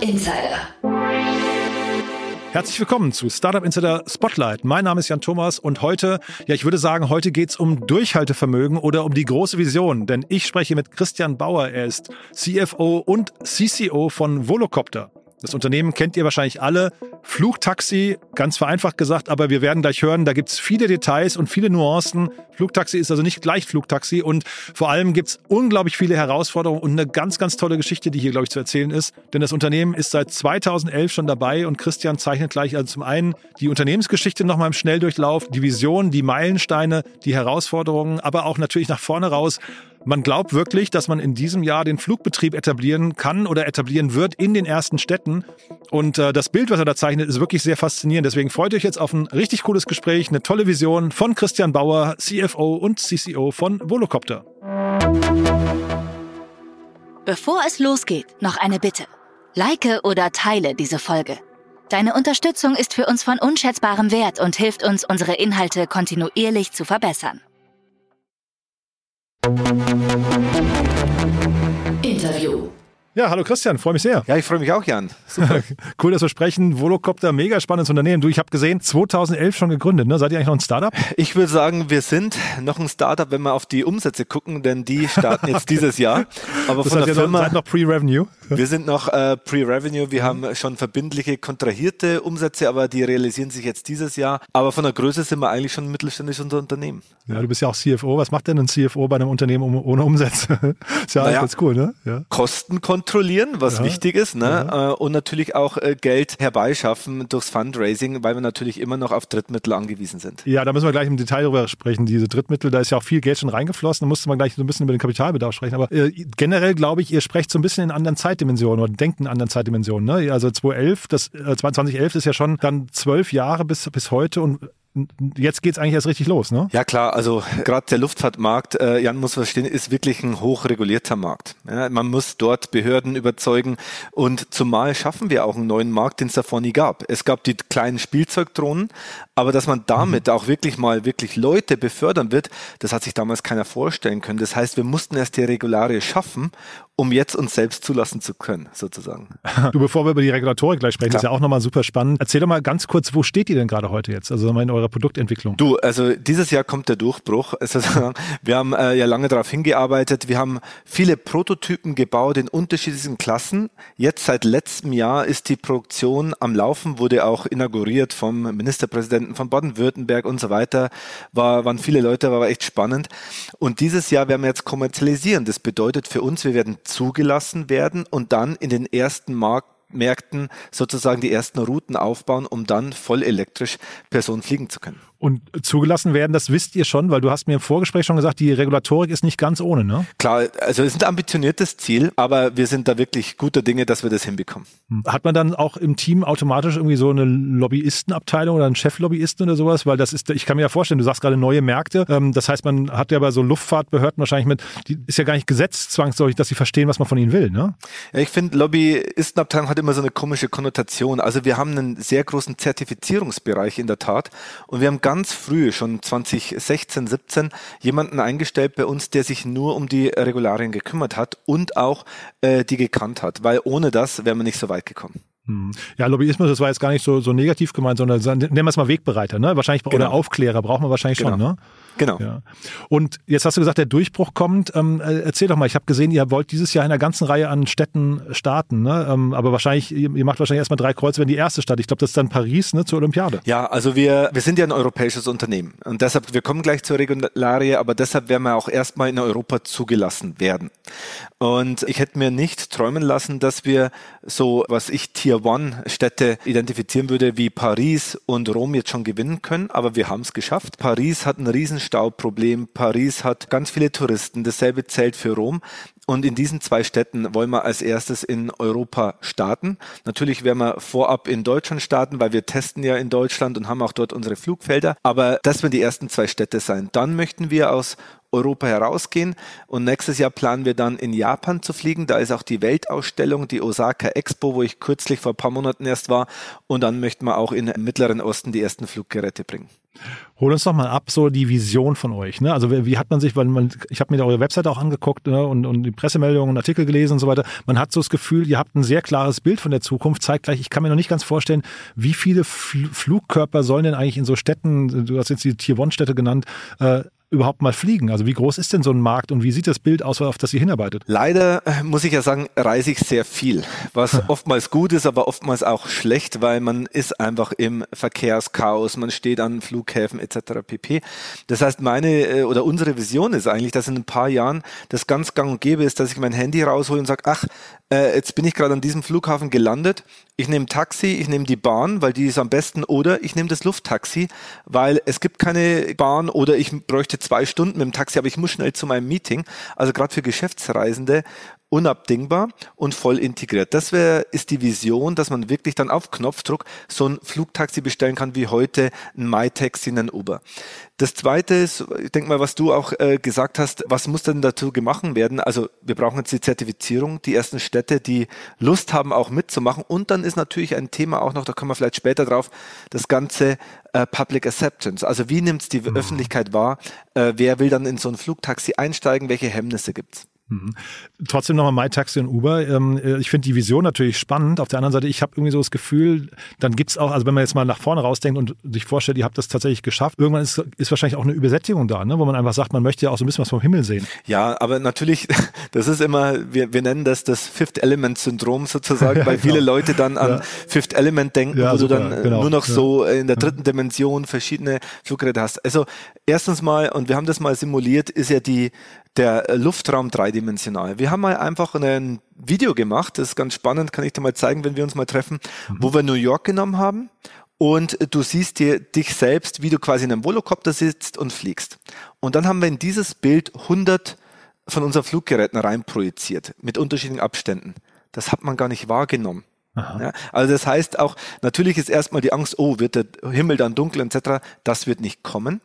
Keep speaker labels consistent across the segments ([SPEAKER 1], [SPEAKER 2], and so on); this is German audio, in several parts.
[SPEAKER 1] Insider.
[SPEAKER 2] Herzlich willkommen zu Startup Insider Spotlight. Mein Name ist Jan Thomas und heute, ja, ich würde sagen, heute geht es um Durchhaltevermögen oder um die große Vision. Denn ich spreche mit Christian Bauer. Er ist CFO und CCO von Volocopter. Das Unternehmen kennt ihr wahrscheinlich alle. Flugtaxi, ganz vereinfacht gesagt, aber wir werden gleich hören, da gibt es viele Details und viele Nuancen. Flugtaxi ist also nicht gleich Flugtaxi und vor allem gibt es unglaublich viele Herausforderungen und eine ganz, ganz tolle Geschichte, die hier, glaube ich, zu erzählen ist. Denn das Unternehmen ist seit 2011 schon dabei und Christian zeichnet gleich also zum einen die Unternehmensgeschichte nochmal im Schnelldurchlauf, die Vision, die Meilensteine, die Herausforderungen, aber auch natürlich nach vorne raus, man glaubt wirklich, dass man in diesem Jahr den Flugbetrieb etablieren kann oder etablieren wird in den ersten Städten. Und äh, das Bild, was er da zeichnet, ist wirklich sehr faszinierend. Deswegen freut euch jetzt auf ein richtig cooles Gespräch, eine tolle Vision von Christian Bauer, CFO und CCO von Volocopter.
[SPEAKER 1] Bevor es losgeht, noch eine Bitte. Like oder teile diese Folge. Deine Unterstützung ist für uns von unschätzbarem Wert und hilft uns, unsere Inhalte kontinuierlich zu verbessern. Interview.
[SPEAKER 2] Ja, hallo Christian, freue mich sehr.
[SPEAKER 3] Ja, ich freue mich auch, Jan. Super.
[SPEAKER 2] cool, dass wir sprechen. Volocopter, mega spannendes Unternehmen. Du, ich habe gesehen, 2011 schon gegründet. Ne? Seid ihr eigentlich noch ein Startup?
[SPEAKER 3] Ich würde sagen, wir sind noch ein Startup, wenn wir auf die Umsätze gucken, denn die starten jetzt dieses Jahr.
[SPEAKER 2] Aber das von der Firma, seid noch Pre-Revenue?
[SPEAKER 3] Wir sind noch äh, Pre-Revenue. Wir mhm. haben schon verbindliche, kontrahierte Umsätze, aber die realisieren sich jetzt dieses Jahr. Aber von der Größe sind wir eigentlich schon ein mittelständisches Unternehmen.
[SPEAKER 2] Ja, du bist ja auch CFO. Was macht denn ein CFO bei einem Unternehmen ohne Umsätze? ist ja naja, ganz cool, ne? Ja.
[SPEAKER 3] Kosten kontrollieren, was ja. wichtig ist, ne? Ja. Äh, und natürlich auch äh, Geld herbeischaffen durchs Fundraising, weil wir natürlich immer noch auf Drittmittel angewiesen sind.
[SPEAKER 2] Ja, da müssen wir gleich im Detail drüber sprechen. Diese Drittmittel, da ist ja auch viel Geld schon reingeflossen. Da musste man gleich so ein bisschen über den Kapitalbedarf sprechen. Aber äh, generell glaube ich, ihr sprecht so ein bisschen in anderen Zeitdimensionen oder denkt in anderen Zeitdimensionen. Ne? Also 2011, das, äh, 2011 ist ja schon dann zwölf Jahre bis, bis heute und jetzt geht es eigentlich erst richtig los, ne?
[SPEAKER 3] Ja klar, also gerade der Luftfahrtmarkt, äh, Jan muss verstehen, ist wirklich ein hochregulierter Markt. Ja, man muss dort Behörden überzeugen und zumal schaffen wir auch einen neuen Markt, den es davor nie gab. Es gab die kleinen Spielzeugdrohnen, aber dass man damit mhm. auch wirklich mal wirklich Leute befördern wird, das hat sich damals keiner vorstellen können. Das heißt, wir mussten erst die Regularie schaffen, um jetzt uns selbst zulassen zu können, sozusagen.
[SPEAKER 2] Du, bevor wir über die Regulatorik gleich sprechen, Klar. ist ja auch nochmal super spannend. Erzähl doch mal ganz kurz, wo steht ihr denn gerade heute jetzt? Also in eurer Produktentwicklung?
[SPEAKER 3] Du, also dieses Jahr kommt der Durchbruch. Wir haben äh, ja lange darauf hingearbeitet. Wir haben viele Prototypen gebaut in unterschiedlichen Klassen. Jetzt seit letztem Jahr ist die Produktion am Laufen, wurde auch inauguriert vom Ministerpräsidenten von Baden-Württemberg und so weiter. War, waren viele Leute, war echt spannend. Und dieses Jahr werden wir jetzt kommerzialisieren. Das bedeutet für uns, wir werden zugelassen werden und dann in den ersten Markt Märkten sozusagen die ersten Routen aufbauen, um dann voll elektrisch Personen fliegen zu können.
[SPEAKER 2] Und zugelassen werden, das wisst ihr schon, weil du hast mir im Vorgespräch schon gesagt, die Regulatorik ist nicht ganz ohne, ne?
[SPEAKER 3] Klar, also es ist ein ambitioniertes Ziel, aber wir sind da wirklich guter Dinge, dass wir das hinbekommen.
[SPEAKER 2] Hm. Hat man dann auch im Team automatisch irgendwie so eine Lobbyistenabteilung oder einen Cheflobbyisten oder sowas? Weil das ist, ich kann mir ja vorstellen, du sagst gerade neue Märkte. Ähm, das heißt, man hat ja bei so Luftfahrtbehörden wahrscheinlich mit, die ist ja gar nicht gesetzt zwangsläufig, dass sie verstehen, was man von ihnen will, ne?
[SPEAKER 3] Ja, ich finde, Lobbyistenabteilung hat immer so eine komische Konnotation. Also wir haben einen sehr großen Zertifizierungsbereich in der Tat und wir haben ganz früh, schon 2016, 17, jemanden eingestellt bei uns, der sich nur um die Regularien gekümmert hat und auch äh, die gekannt hat, weil ohne das wären wir nicht so weit gekommen.
[SPEAKER 2] Hm. Ja, Lobbyismus, das war jetzt gar nicht so, so negativ gemeint, sondern nennen wir es mal Wegbereiter, ne? Wahrscheinlich, genau. oder Aufklärer braucht man wahrscheinlich
[SPEAKER 3] genau.
[SPEAKER 2] schon, ne?
[SPEAKER 3] Genau.
[SPEAKER 2] Ja. Und jetzt hast du gesagt, der Durchbruch kommt. Ähm, äh, erzähl doch mal, ich habe gesehen, ihr wollt dieses Jahr in einer ganzen Reihe an Städten starten, ne? Ähm, aber wahrscheinlich, ihr, ihr, macht wahrscheinlich erstmal drei Kreuze, wenn die erste Stadt. Ich glaube, das ist dann Paris, ne, zur Olympiade.
[SPEAKER 3] Ja, also wir, wir sind ja ein europäisches Unternehmen und deshalb, wir kommen gleich zur Regularie, aber deshalb werden wir auch erstmal in Europa zugelassen werden. Und ich hätte mir nicht träumen lassen, dass wir so, was ich Tier One Städte identifizieren würde, wie Paris und Rom jetzt schon gewinnen können, aber wir haben es geschafft. Paris hat ein Riesenstauproblem. Paris hat ganz viele Touristen. Dasselbe zählt für Rom. Und in diesen zwei Städten wollen wir als erstes in Europa starten. Natürlich werden wir vorab in Deutschland starten, weil wir testen ja in Deutschland und haben auch dort unsere Flugfelder. Aber das werden die ersten zwei Städte sein. Dann möchten wir aus Europa herausgehen. Und nächstes Jahr planen wir dann in Japan zu fliegen. Da ist auch die Weltausstellung, die Osaka Expo, wo ich kürzlich vor ein paar Monaten erst war. Und dann möchten wir auch im Mittleren Osten die ersten Fluggeräte bringen.
[SPEAKER 2] Hol uns doch mal ab, so die Vision von euch. Ne? Also wie, wie hat man sich, weil man, ich habe mir eure Webseite auch angeguckt ne? und, und die Pressemeldungen, Artikel gelesen und so weiter. Man hat so das Gefühl, ihr habt ein sehr klares Bild von der Zukunft. Zeigt gleich, ich kann mir noch nicht ganz vorstellen, wie viele Fl Flugkörper sollen denn eigentlich in so Städten, du hast jetzt die Tier-One-Städte genannt, äh, überhaupt mal fliegen? Also wie groß ist denn so ein Markt und wie sieht das Bild aus, auf das ihr hinarbeitet?
[SPEAKER 3] Leider äh, muss ich ja sagen, reise ich sehr viel, was oftmals gut ist, aber oftmals auch schlecht, weil man ist einfach im Verkehrschaos, man steht an Flughäfen etc. pp. Das heißt, meine äh, oder unsere Vision ist eigentlich, dass in ein paar Jahren das ganz gang und gäbe ist, dass ich mein Handy raushole und sage, ach, äh, jetzt bin ich gerade an diesem Flughafen gelandet, ich nehme Taxi, ich nehme die Bahn, weil die ist am besten, oder ich nehme das Lufttaxi, weil es gibt keine Bahn oder ich bräuchte zwei Stunden mit dem Taxi, aber ich muss schnell zu meinem Meeting. Also gerade für Geschäftsreisende unabdingbar und voll integriert. Das wäre ist die Vision, dass man wirklich dann auf Knopfdruck so ein Flugtaxi bestellen kann wie heute ein MyTaxi, ein Uber. Das zweite ist, ich denke mal, was du auch äh, gesagt hast, was muss denn dazu gemacht werden? Also wir brauchen jetzt die Zertifizierung, die ersten Städte, die Lust haben, auch mitzumachen. Und dann ist natürlich ein Thema auch noch, da kommen wir vielleicht später drauf, das ganze äh, Public Acceptance. Also wie nimmt es die mhm. Öffentlichkeit wahr? Äh, wer will dann in so ein Flugtaxi einsteigen? Welche Hemmnisse gibt's?
[SPEAKER 2] Mhm. Trotzdem nochmal MyTaxi und Uber. Ähm, äh, ich finde die Vision natürlich spannend. Auf der anderen Seite, ich habe irgendwie so das Gefühl, dann gibt es auch, also wenn man jetzt mal nach vorne rausdenkt und sich vorstellt, ihr habt das tatsächlich geschafft, irgendwann ist, ist wahrscheinlich auch eine Übersättigung da, ne? wo man einfach sagt, man möchte ja auch so ein bisschen was vom Himmel sehen.
[SPEAKER 3] Ja, aber natürlich, das ist immer, wir, wir nennen das das Fifth Element Syndrom sozusagen, weil viele genau. Leute dann an ja. Fifth Element denken, ja, wo super, du dann äh, genau. nur noch ja. so in der dritten Dimension verschiedene Fluggeräte hast. Also erstens mal, und wir haben das mal simuliert, ist ja die der Luftraum dreidimensional. Wir haben mal einfach ein Video gemacht, das ist ganz spannend, kann ich dir mal zeigen, wenn wir uns mal treffen, mhm. wo wir New York genommen haben und du siehst dir dich selbst, wie du quasi in einem Volocopter sitzt und fliegst. Und dann haben wir in dieses Bild 100 von unseren Fluggeräten reinprojiziert, mit unterschiedlichen Abständen. Das hat man gar nicht wahrgenommen. Ja, also das heißt auch, natürlich ist erstmal die Angst, oh, wird der Himmel dann dunkel etc. Das wird nicht kommen.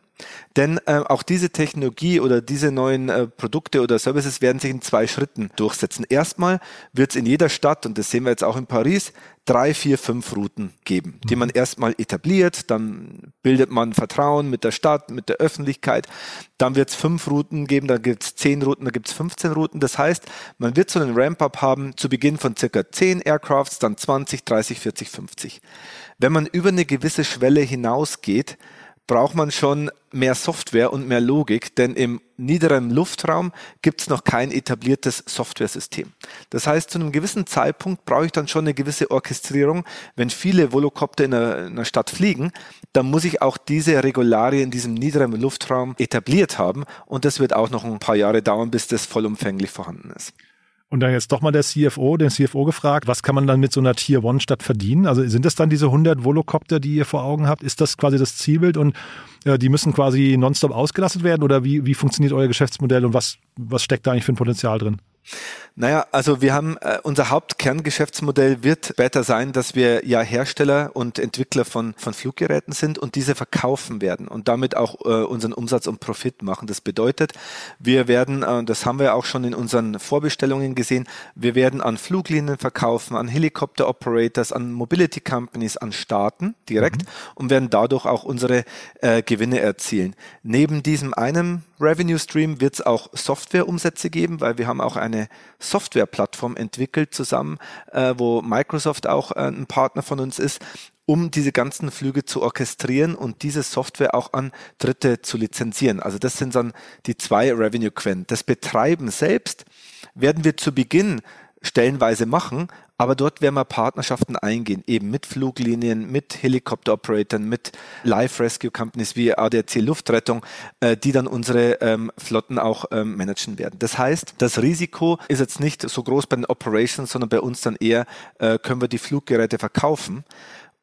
[SPEAKER 3] Denn äh, auch diese Technologie oder diese neuen äh, Produkte oder Services werden sich in zwei Schritten durchsetzen. Erstmal wird es in jeder Stadt, und das sehen wir jetzt auch in Paris, drei, vier, fünf Routen geben, die man mhm. erstmal etabliert, dann bildet man Vertrauen mit der Stadt, mit der Öffentlichkeit, dann wird es fünf Routen geben, dann gibt es zehn Routen, dann gibt es 15 Routen. Das heißt, man wird so einen Ramp-up haben zu Beginn von circa zehn Aircrafts, dann 20, 30, 40, 50. Wenn man über eine gewisse Schwelle hinausgeht, braucht man schon mehr Software und mehr Logik, denn im niederen Luftraum gibt es noch kein etabliertes Softwaresystem. Das heißt, zu einem gewissen Zeitpunkt brauche ich dann schon eine gewisse Orchestrierung. Wenn viele Volocopter in einer, in einer Stadt fliegen, dann muss ich auch diese Regularien in diesem niederen Luftraum etabliert haben und das wird auch noch ein paar Jahre dauern, bis das vollumfänglich vorhanden ist.
[SPEAKER 2] Und dann jetzt doch mal der CFO, den CFO gefragt, was kann man dann mit so einer Tier One Stadt verdienen? Also sind das dann diese 100 Volocopter, die ihr vor Augen habt? Ist das quasi das Zielbild und äh, die müssen quasi nonstop ausgelastet werden oder wie, wie funktioniert euer Geschäftsmodell und was, was steckt da eigentlich für ein Potenzial drin?
[SPEAKER 3] Naja, also wir haben, äh, unser Hauptkerngeschäftsmodell wird später sein, dass wir ja Hersteller und Entwickler von, von Fluggeräten sind und diese verkaufen werden und damit auch äh, unseren Umsatz und Profit machen. Das bedeutet, wir werden, äh, das haben wir auch schon in unseren Vorbestellungen gesehen, wir werden an Fluglinien verkaufen, an Helikopter-Operators, an Mobility Companies, an Staaten direkt mhm. und werden dadurch auch unsere äh, Gewinne erzielen. Neben diesem einen Revenue Stream wird es auch Softwareumsätze geben, weil wir haben auch eine Softwareplattform entwickelt zusammen, äh, wo Microsoft auch äh, ein Partner von uns ist, um diese ganzen Flüge zu orchestrieren und diese Software auch an Dritte zu lizenzieren. Also das sind dann die zwei Revenue-Quellen. Das Betreiben selbst werden wir zu Beginn stellenweise machen, aber dort werden wir Partnerschaften eingehen, eben mit Fluglinien, mit Helikopter-Operatoren, mit Live-Rescue-Companies wie ADAC Luftrettung, äh, die dann unsere ähm, Flotten auch ähm, managen werden. Das heißt, das Risiko ist jetzt nicht so groß bei den Operations, sondern bei uns dann eher, äh, können wir die Fluggeräte verkaufen.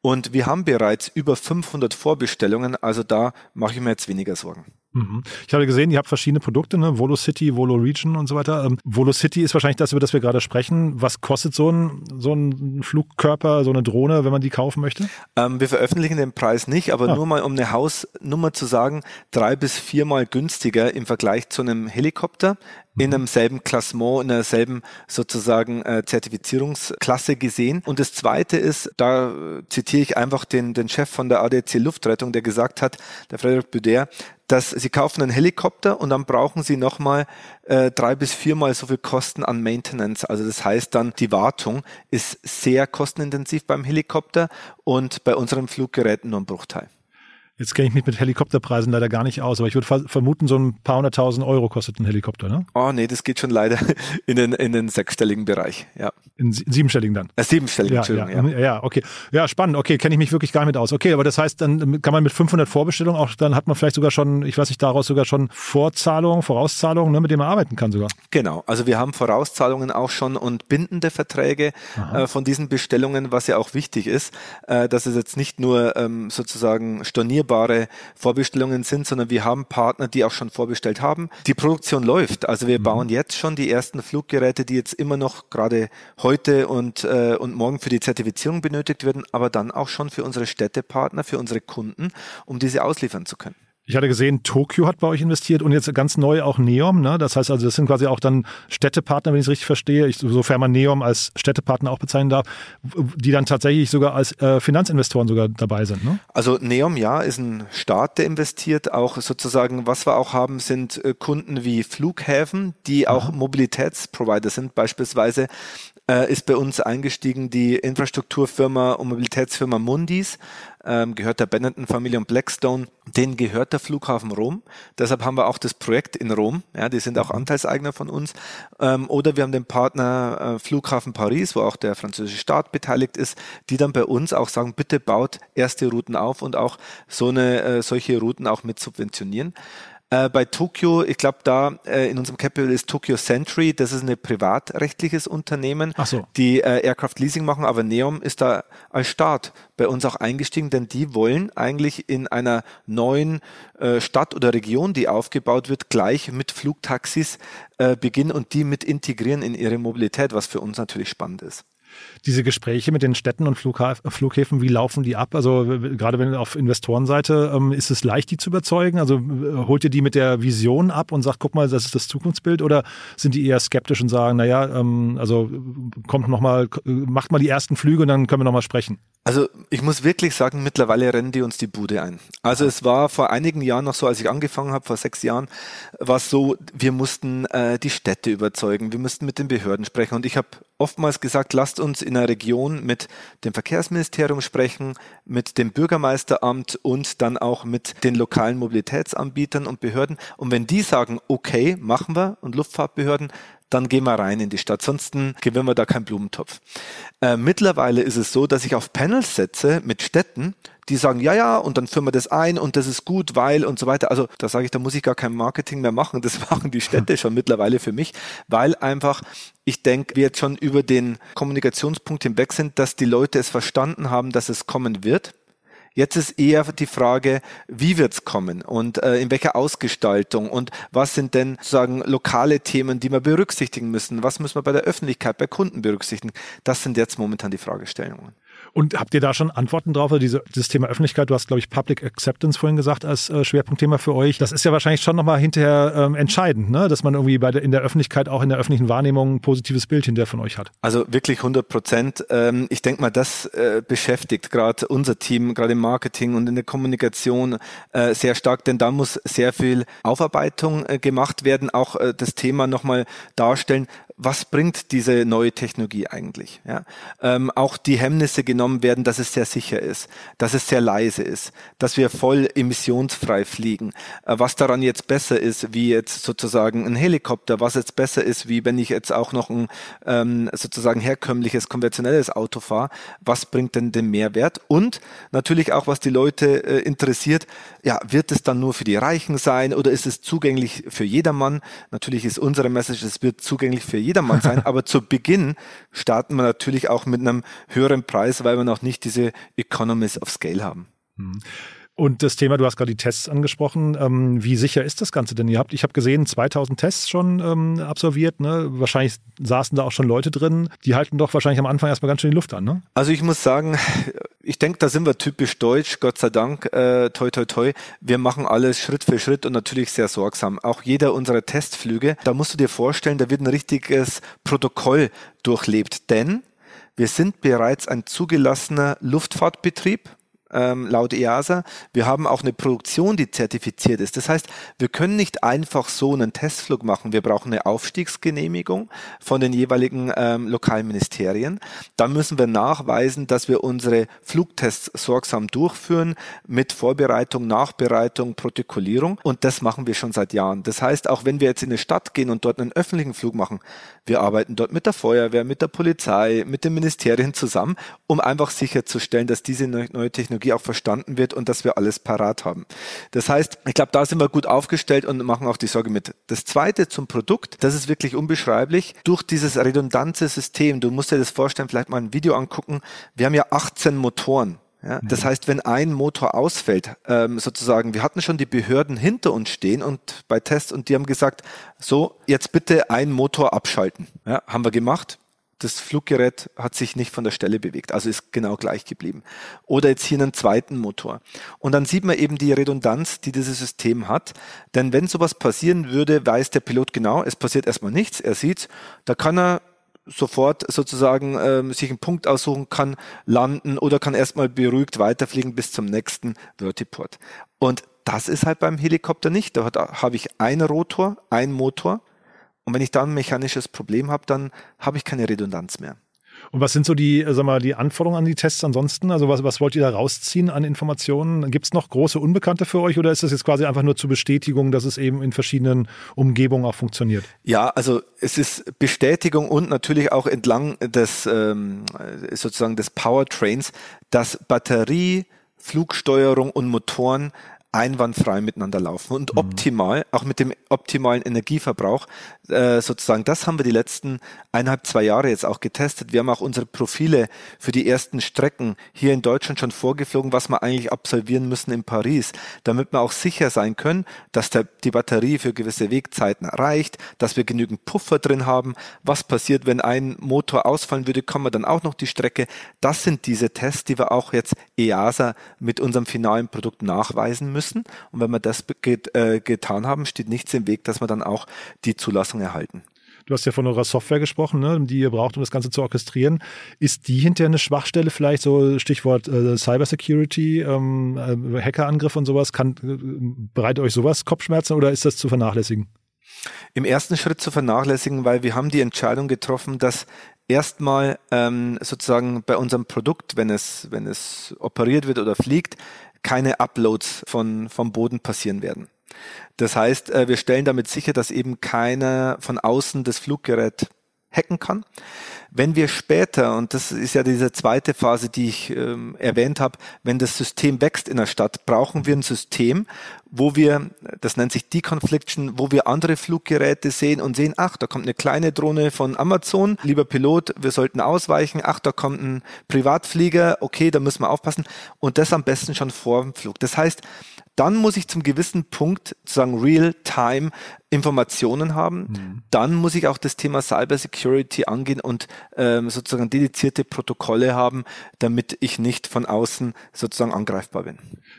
[SPEAKER 3] Und wir haben bereits über 500 Vorbestellungen, also da mache ich mir jetzt weniger Sorgen.
[SPEAKER 2] Mhm. Ich habe gesehen, ihr habt verschiedene Produkte, ne? Volo City, Volo Region und so weiter. Ähm, Volo City ist wahrscheinlich das, über das wir gerade sprechen. Was kostet so ein, so ein Flugkörper, so eine Drohne, wenn man die kaufen möchte?
[SPEAKER 3] Ähm, wir veröffentlichen den Preis nicht, aber ah. nur mal um eine Hausnummer zu sagen, drei bis viermal günstiger im Vergleich zu einem Helikopter in mhm. einem selben Klassement, in derselben sozusagen äh, Zertifizierungsklasse gesehen. Und das Zweite ist, da zitiere ich einfach den, den Chef von der ADC Luftrettung, der gesagt hat, der Frederik Büder, dass sie kaufen einen Helikopter und dann brauchen sie nochmal äh, drei bis viermal so viel Kosten an Maintenance. Also das heißt dann, die Wartung ist sehr kostenintensiv beim Helikopter und bei unseren Fluggeräten nur ein Bruchteil.
[SPEAKER 2] Jetzt kenne ich mich mit Helikopterpreisen leider gar nicht aus, aber ich würde vermuten, so ein paar hunderttausend Euro kostet ein Helikopter, ne?
[SPEAKER 3] Oh nee, das geht schon leider in den, in den sechsstelligen Bereich, ja.
[SPEAKER 2] In siebenstelligen dann?
[SPEAKER 3] Äh, siebenstelligen,
[SPEAKER 2] ja,
[SPEAKER 3] Entschuldigung,
[SPEAKER 2] ja. ja. Ja, okay. Ja, spannend. Okay, kenne ich mich wirklich gar nicht mit aus. Okay, aber das heißt, dann kann man mit 500 Vorbestellungen auch, dann hat man vielleicht sogar schon, ich weiß nicht, daraus sogar schon Vorzahlungen, Vorauszahlungen, ne, mit denen man arbeiten kann sogar.
[SPEAKER 3] Genau. Also wir haben Vorauszahlungen auch schon und bindende Verträge äh, von diesen Bestellungen, was ja auch wichtig ist, äh, dass es jetzt nicht nur ähm, sozusagen stornierbare Vorbestellungen Vorbestellungen sind, sondern wir haben Partner, die auch schon vorbestellt haben. Die Produktion läuft. Also wir mhm. bauen jetzt schon die ersten Fluggeräte, die jetzt immer noch gerade heute und, äh, und morgen für die Zertifizierung benötigt werden, aber dann auch schon für unsere Städtepartner, für unsere Kunden, um diese ausliefern zu können.
[SPEAKER 2] Ich hatte gesehen, Tokio hat bei euch investiert und jetzt ganz neu auch Neom. Ne? Das heißt also, das sind quasi auch dann Städtepartner, wenn ich es richtig verstehe, ich, sofern man Neom als Städtepartner auch bezeichnen darf, die dann tatsächlich sogar als äh, Finanzinvestoren sogar dabei sind. Ne?
[SPEAKER 3] Also Neom, ja, ist ein Staat, der investiert. Auch sozusagen, was wir auch haben, sind äh, Kunden wie Flughäfen, die auch Aha. Mobilitätsprovider sind. Beispielsweise äh, ist bei uns eingestiegen die Infrastrukturfirma und Mobilitätsfirma Mundis ähm, gehört der Benetton-Familie und Blackstone. Denen gehört der Flughafen Rom. Deshalb haben wir auch das Projekt in Rom. Ja, die sind auch mhm. Anteilseigner von uns. Ähm, oder wir haben den Partner äh, Flughafen Paris, wo auch der französische Staat beteiligt ist, die dann bei uns auch sagen, bitte baut erste Routen auf und auch so eine, äh, solche Routen auch mit subventionieren. Äh, bei Tokyo, ich glaube, da äh, in unserem Capital ist Tokyo Century, das ist ein privatrechtliches Unternehmen,
[SPEAKER 2] so.
[SPEAKER 3] die äh, Aircraft Leasing machen, aber Neom ist da als Staat bei uns auch eingestiegen, denn die wollen eigentlich in einer neuen äh, Stadt oder Region, die aufgebaut wird, gleich mit Flugtaxis äh, beginnen und die mit integrieren in ihre Mobilität, was für uns natürlich spannend ist
[SPEAKER 2] diese Gespräche mit den Städten und Flughäfen, wie laufen die ab? Also gerade wenn auf Investorenseite, ähm, ist es leicht, die zu überzeugen? Also holt ihr die mit der Vision ab und sagt, guck mal, das ist das Zukunftsbild? Oder sind die eher skeptisch und sagen, naja, ähm, also kommt noch mal, macht mal die ersten Flüge und dann können wir noch mal sprechen?
[SPEAKER 3] Also ich muss wirklich sagen, mittlerweile rennen die uns die Bude ein. Also es war vor einigen Jahren noch so, als ich angefangen habe, vor sechs Jahren, war es so, wir mussten äh, die Städte überzeugen, wir mussten mit den Behörden sprechen und ich habe oftmals gesagt, lasst uns in einer Region mit dem Verkehrsministerium sprechen, mit dem Bürgermeisteramt und dann auch mit den lokalen Mobilitätsanbietern und Behörden. Und wenn die sagen, okay, machen wir und Luftfahrtbehörden, dann gehen wir rein in die Stadt. Sonst gewinnen wir da keinen Blumentopf. Äh, mittlerweile ist es so, dass ich auf Panels setze mit Städten, die sagen, ja, ja, und dann führen wir das ein und das ist gut, weil und so weiter. Also da sage ich, da muss ich gar kein Marketing mehr machen. Das machen die Städte schon mittlerweile für mich, weil einfach ich denke, wir jetzt schon über den Kommunikationspunkt hinweg sind, dass die Leute es verstanden haben, dass es kommen wird Jetzt ist eher die Frage, wie wird's kommen und äh, in welcher Ausgestaltung und was sind denn sozusagen lokale Themen, die wir berücksichtigen müssen? Was müssen wir bei der Öffentlichkeit, bei Kunden berücksichtigen? Das sind jetzt momentan die Fragestellungen.
[SPEAKER 2] Und habt ihr da schon Antworten drauf? Also diese, dieses Thema Öffentlichkeit, du hast, glaube ich, Public Acceptance vorhin gesagt als äh, Schwerpunktthema für euch. Das ist ja wahrscheinlich schon nochmal hinterher ähm, entscheidend, ne? dass man irgendwie bei der, in der Öffentlichkeit, auch in der öffentlichen Wahrnehmung ein positives Bild hinterher von euch hat.
[SPEAKER 3] Also wirklich 100 Prozent. Ähm, ich denke mal, das äh, beschäftigt gerade unser Team, gerade im Marketing und in der Kommunikation äh, sehr stark, denn da muss sehr viel Aufarbeitung äh, gemacht werden, auch äh, das Thema nochmal darstellen, was bringt diese neue Technologie eigentlich? Ja? Ähm, auch die Hemmnisse genommen werden, dass es sehr sicher ist, dass es sehr leise ist, dass wir voll emissionsfrei fliegen. Äh, was daran jetzt besser ist, wie jetzt sozusagen ein Helikopter, was jetzt besser ist, wie wenn ich jetzt auch noch ein ähm, sozusagen herkömmliches, konventionelles Auto fahre, was bringt denn den Mehrwert? Und natürlich auch, was die Leute äh, interessiert, ja, wird es dann nur für die Reichen sein oder ist es zugänglich für jedermann? Natürlich ist unsere Message, es wird zugänglich für jedermann sein, aber zu Beginn starten wir natürlich auch mit einem höheren Preis, weil wir noch nicht diese Economies of Scale haben.
[SPEAKER 2] Hm. Und das Thema, du hast gerade die Tests angesprochen. Ähm, wie sicher ist das Ganze denn? Ihr habt, ich habe gesehen, 2000 Tests schon ähm, absolviert. Ne? Wahrscheinlich saßen da auch schon Leute drin. Die halten doch wahrscheinlich am Anfang erstmal ganz schön die Luft an. Ne?
[SPEAKER 3] Also ich muss sagen, ich denke, da sind wir typisch deutsch, Gott sei Dank. Äh, toi, toi, toi. Wir machen alles Schritt für Schritt und natürlich sehr sorgsam. Auch jeder unserer Testflüge, da musst du dir vorstellen, da wird ein richtiges Protokoll durchlebt. Denn wir sind bereits ein zugelassener Luftfahrtbetrieb ähm, laut EASA. Wir haben auch eine Produktion, die zertifiziert ist. Das heißt, wir können nicht einfach so einen Testflug machen. Wir brauchen eine Aufstiegsgenehmigung von den jeweiligen ähm, lokalen Ministerien. Dann müssen wir nachweisen, dass wir unsere Flugtests sorgsam durchführen mit Vorbereitung, Nachbereitung, Protokollierung. Und das machen wir schon seit Jahren. Das heißt, auch wenn wir jetzt in eine Stadt gehen und dort einen öffentlichen Flug machen, wir arbeiten dort mit der Feuerwehr, mit der Polizei, mit den Ministerien zusammen, um einfach sicherzustellen, dass diese neue Technologie auch verstanden wird und dass wir alles parat haben. Das heißt, ich glaube, da sind wir gut aufgestellt und machen auch die Sorge mit. Das zweite zum Produkt, das ist wirklich unbeschreiblich. Durch dieses redundante System, du musst dir das vorstellen, vielleicht mal ein Video angucken. Wir haben ja 18 Motoren. Ja, das mhm. heißt, wenn ein Motor ausfällt, ähm, sozusagen, wir hatten schon die Behörden hinter uns stehen und bei Tests und die haben gesagt, so, jetzt bitte einen Motor abschalten. Ja, haben wir gemacht. Das Fluggerät hat sich nicht von der Stelle bewegt, also ist genau gleich geblieben. Oder jetzt hier einen zweiten Motor. Und dann sieht man eben die Redundanz, die dieses System hat. Denn wenn sowas passieren würde, weiß der Pilot genau, es passiert erstmal nichts, er sieht, da kann er sofort sozusagen ähm, sich einen Punkt aussuchen kann, landen oder kann erstmal beruhigt weiterfliegen bis zum nächsten Vertiport. Und das ist halt beim Helikopter nicht. Da habe ich einen Rotor, einen Motor. Und wenn ich dann ein mechanisches Problem habe, dann habe ich keine Redundanz mehr.
[SPEAKER 2] Und was sind so die, äh, sag mal, die Anforderungen an die Tests ansonsten? Also was, was wollt ihr da rausziehen an Informationen? Gibt es noch große Unbekannte für euch oder ist das jetzt quasi einfach nur zur Bestätigung, dass es eben in verschiedenen Umgebungen auch funktioniert?
[SPEAKER 3] Ja, also es ist Bestätigung und natürlich auch entlang des ähm, sozusagen des Powertrains, dass Batterie, Flugsteuerung und Motoren einwandfrei miteinander laufen und mhm. optimal, auch mit dem optimalen Energieverbrauch, äh, sozusagen, das haben wir die letzten eineinhalb, zwei Jahre jetzt auch getestet. Wir haben auch unsere Profile für die ersten Strecken hier in Deutschland schon vorgeflogen, was wir eigentlich absolvieren müssen in Paris, damit wir auch sicher sein können, dass der, die Batterie für gewisse Wegzeiten reicht, dass wir genügend Puffer drin haben. Was passiert, wenn ein Motor ausfallen würde, kommen wir dann auch noch die Strecke. Das sind diese Tests, die wir auch jetzt EASA mit unserem finalen Produkt nachweisen müssen müssen. Und wenn wir das get, äh, getan haben, steht nichts im Weg, dass wir dann auch die Zulassung erhalten.
[SPEAKER 2] Du hast ja von eurer Software gesprochen, ne, die ihr braucht, um das Ganze zu orchestrieren. Ist die hinterher eine Schwachstelle vielleicht, so Stichwort äh, Cybersecurity, ähm, äh, Hackerangriff und sowas? Kann, äh, bereitet euch sowas Kopfschmerzen oder ist das zu vernachlässigen?
[SPEAKER 3] Im ersten Schritt zu vernachlässigen, weil wir haben die Entscheidung getroffen, dass erstmal ähm, sozusagen bei unserem Produkt, wenn es, wenn es operiert wird oder fliegt, keine Uploads von, vom Boden passieren werden. Das heißt, äh, wir stellen damit sicher, dass eben keiner von außen das Fluggerät hacken kann. Wenn wir später, und das ist ja diese zweite Phase, die ich ähm, erwähnt habe, wenn das System wächst in der Stadt, brauchen wir ein System, wo wir, das nennt sich Deconfliction, wo wir andere Fluggeräte sehen und sehen, ach, da kommt eine kleine Drohne von Amazon, lieber Pilot, wir sollten ausweichen, ach, da kommt ein Privatflieger, okay, da müssen wir aufpassen und das am besten schon vor dem Flug. Das heißt, dann muss ich zum gewissen Punkt sozusagen real-time Informationen haben. Mhm. Dann muss ich auch das Thema Cyber Security angehen und ähm, sozusagen dedizierte Protokolle haben, damit ich nicht von außen sozusagen angreifbar bin.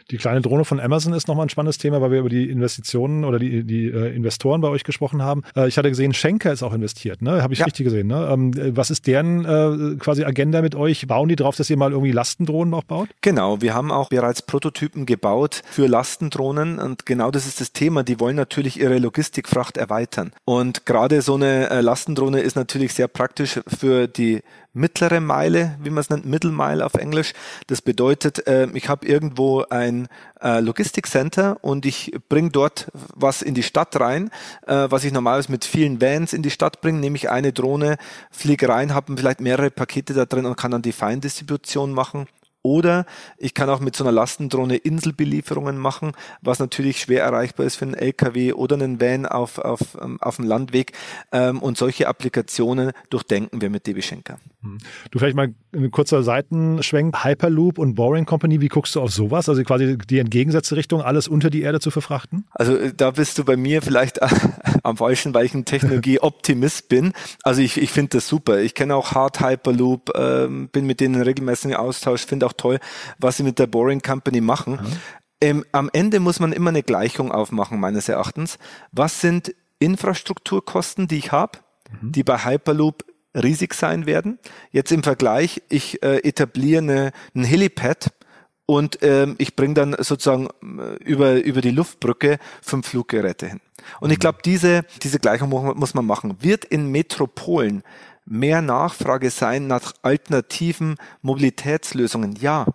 [SPEAKER 2] Die kleine Drohne von Amazon ist nochmal ein spannendes Thema, weil wir über die Investitionen oder die, die äh, Investoren bei euch gesprochen haben. Äh, ich hatte gesehen, Schenker ist auch investiert, ne? Habe ich ja. richtig gesehen, ne? Ähm, was ist deren äh, quasi Agenda mit euch? Bauen die drauf, dass ihr mal irgendwie Lastendrohnen auch baut?
[SPEAKER 3] Genau, wir haben auch bereits Prototypen gebaut für Lastendrohnen und genau das ist das Thema. Die wollen natürlich ihre Logistikfracht erweitern. Und gerade so eine äh, Lastendrohne ist natürlich sehr praktisch für die mittlere Meile, wie man es nennt, Middle Mile auf Englisch. Das bedeutet, äh, ich habe irgendwo ein äh, Logistikcenter und ich bringe dort was in die Stadt rein, was ich normalerweise mit vielen Vans in die Stadt bringe, nehme ich eine Drohne, fliege rein, habe vielleicht mehrere Pakete da drin und kann dann die Feindistribution machen oder ich kann auch mit so einer Lastendrohne Inselbelieferungen machen, was natürlich schwer erreichbar ist für einen LKW oder einen Van auf, auf, ähm, auf dem Landweg. Ähm, und solche Applikationen durchdenken wir mit DB Schenker.
[SPEAKER 2] Hm. Du vielleicht mal ein kurzer Seitenschwenk. Hyperloop und Boring Company, wie guckst du auf sowas? Also quasi die entgegengesetzte Richtung, alles unter die Erde zu verfrachten?
[SPEAKER 3] Also äh, da bist du bei mir vielleicht am falschen, weil ich ein Technologie-Optimist bin. Also ich, ich finde das super. Ich kenne auch Hard Hyperloop, ähm, bin mit denen regelmäßig im Austausch, finde auch auch toll, was sie mit der Boring Company machen. Mhm. Ähm, am Ende muss man immer eine Gleichung aufmachen, meines Erachtens. Was sind Infrastrukturkosten, die ich habe, mhm. die bei Hyperloop riesig sein werden? Jetzt im Vergleich, ich äh, etabliere eine, ein Helipad und ähm, ich bringe dann sozusagen äh, über, über die Luftbrücke fünf Fluggeräte hin. Und ich glaube, diese, diese Gleichung muss man machen. Wird in Metropolen mehr Nachfrage sein nach alternativen Mobilitätslösungen? Ja.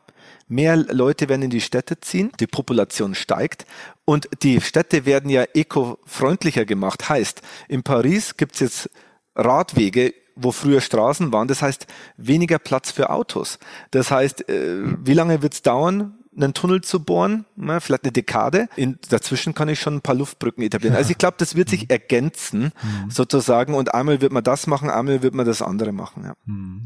[SPEAKER 3] Mehr Leute werden in die Städte ziehen, die Population steigt und die Städte werden ja eco-freundlicher gemacht. Heißt, in Paris gibt's jetzt Radwege wo früher Straßen waren. Das heißt, weniger Platz für Autos. Das heißt, äh, wie lange wird's dauern, einen Tunnel zu bohren, ne, vielleicht eine Dekade. In, dazwischen kann ich schon ein paar Luftbrücken etablieren. Also ich glaube, das wird sich mhm. ergänzen mhm. sozusagen und einmal wird man das machen, einmal wird man das andere machen. Ja. Mhm.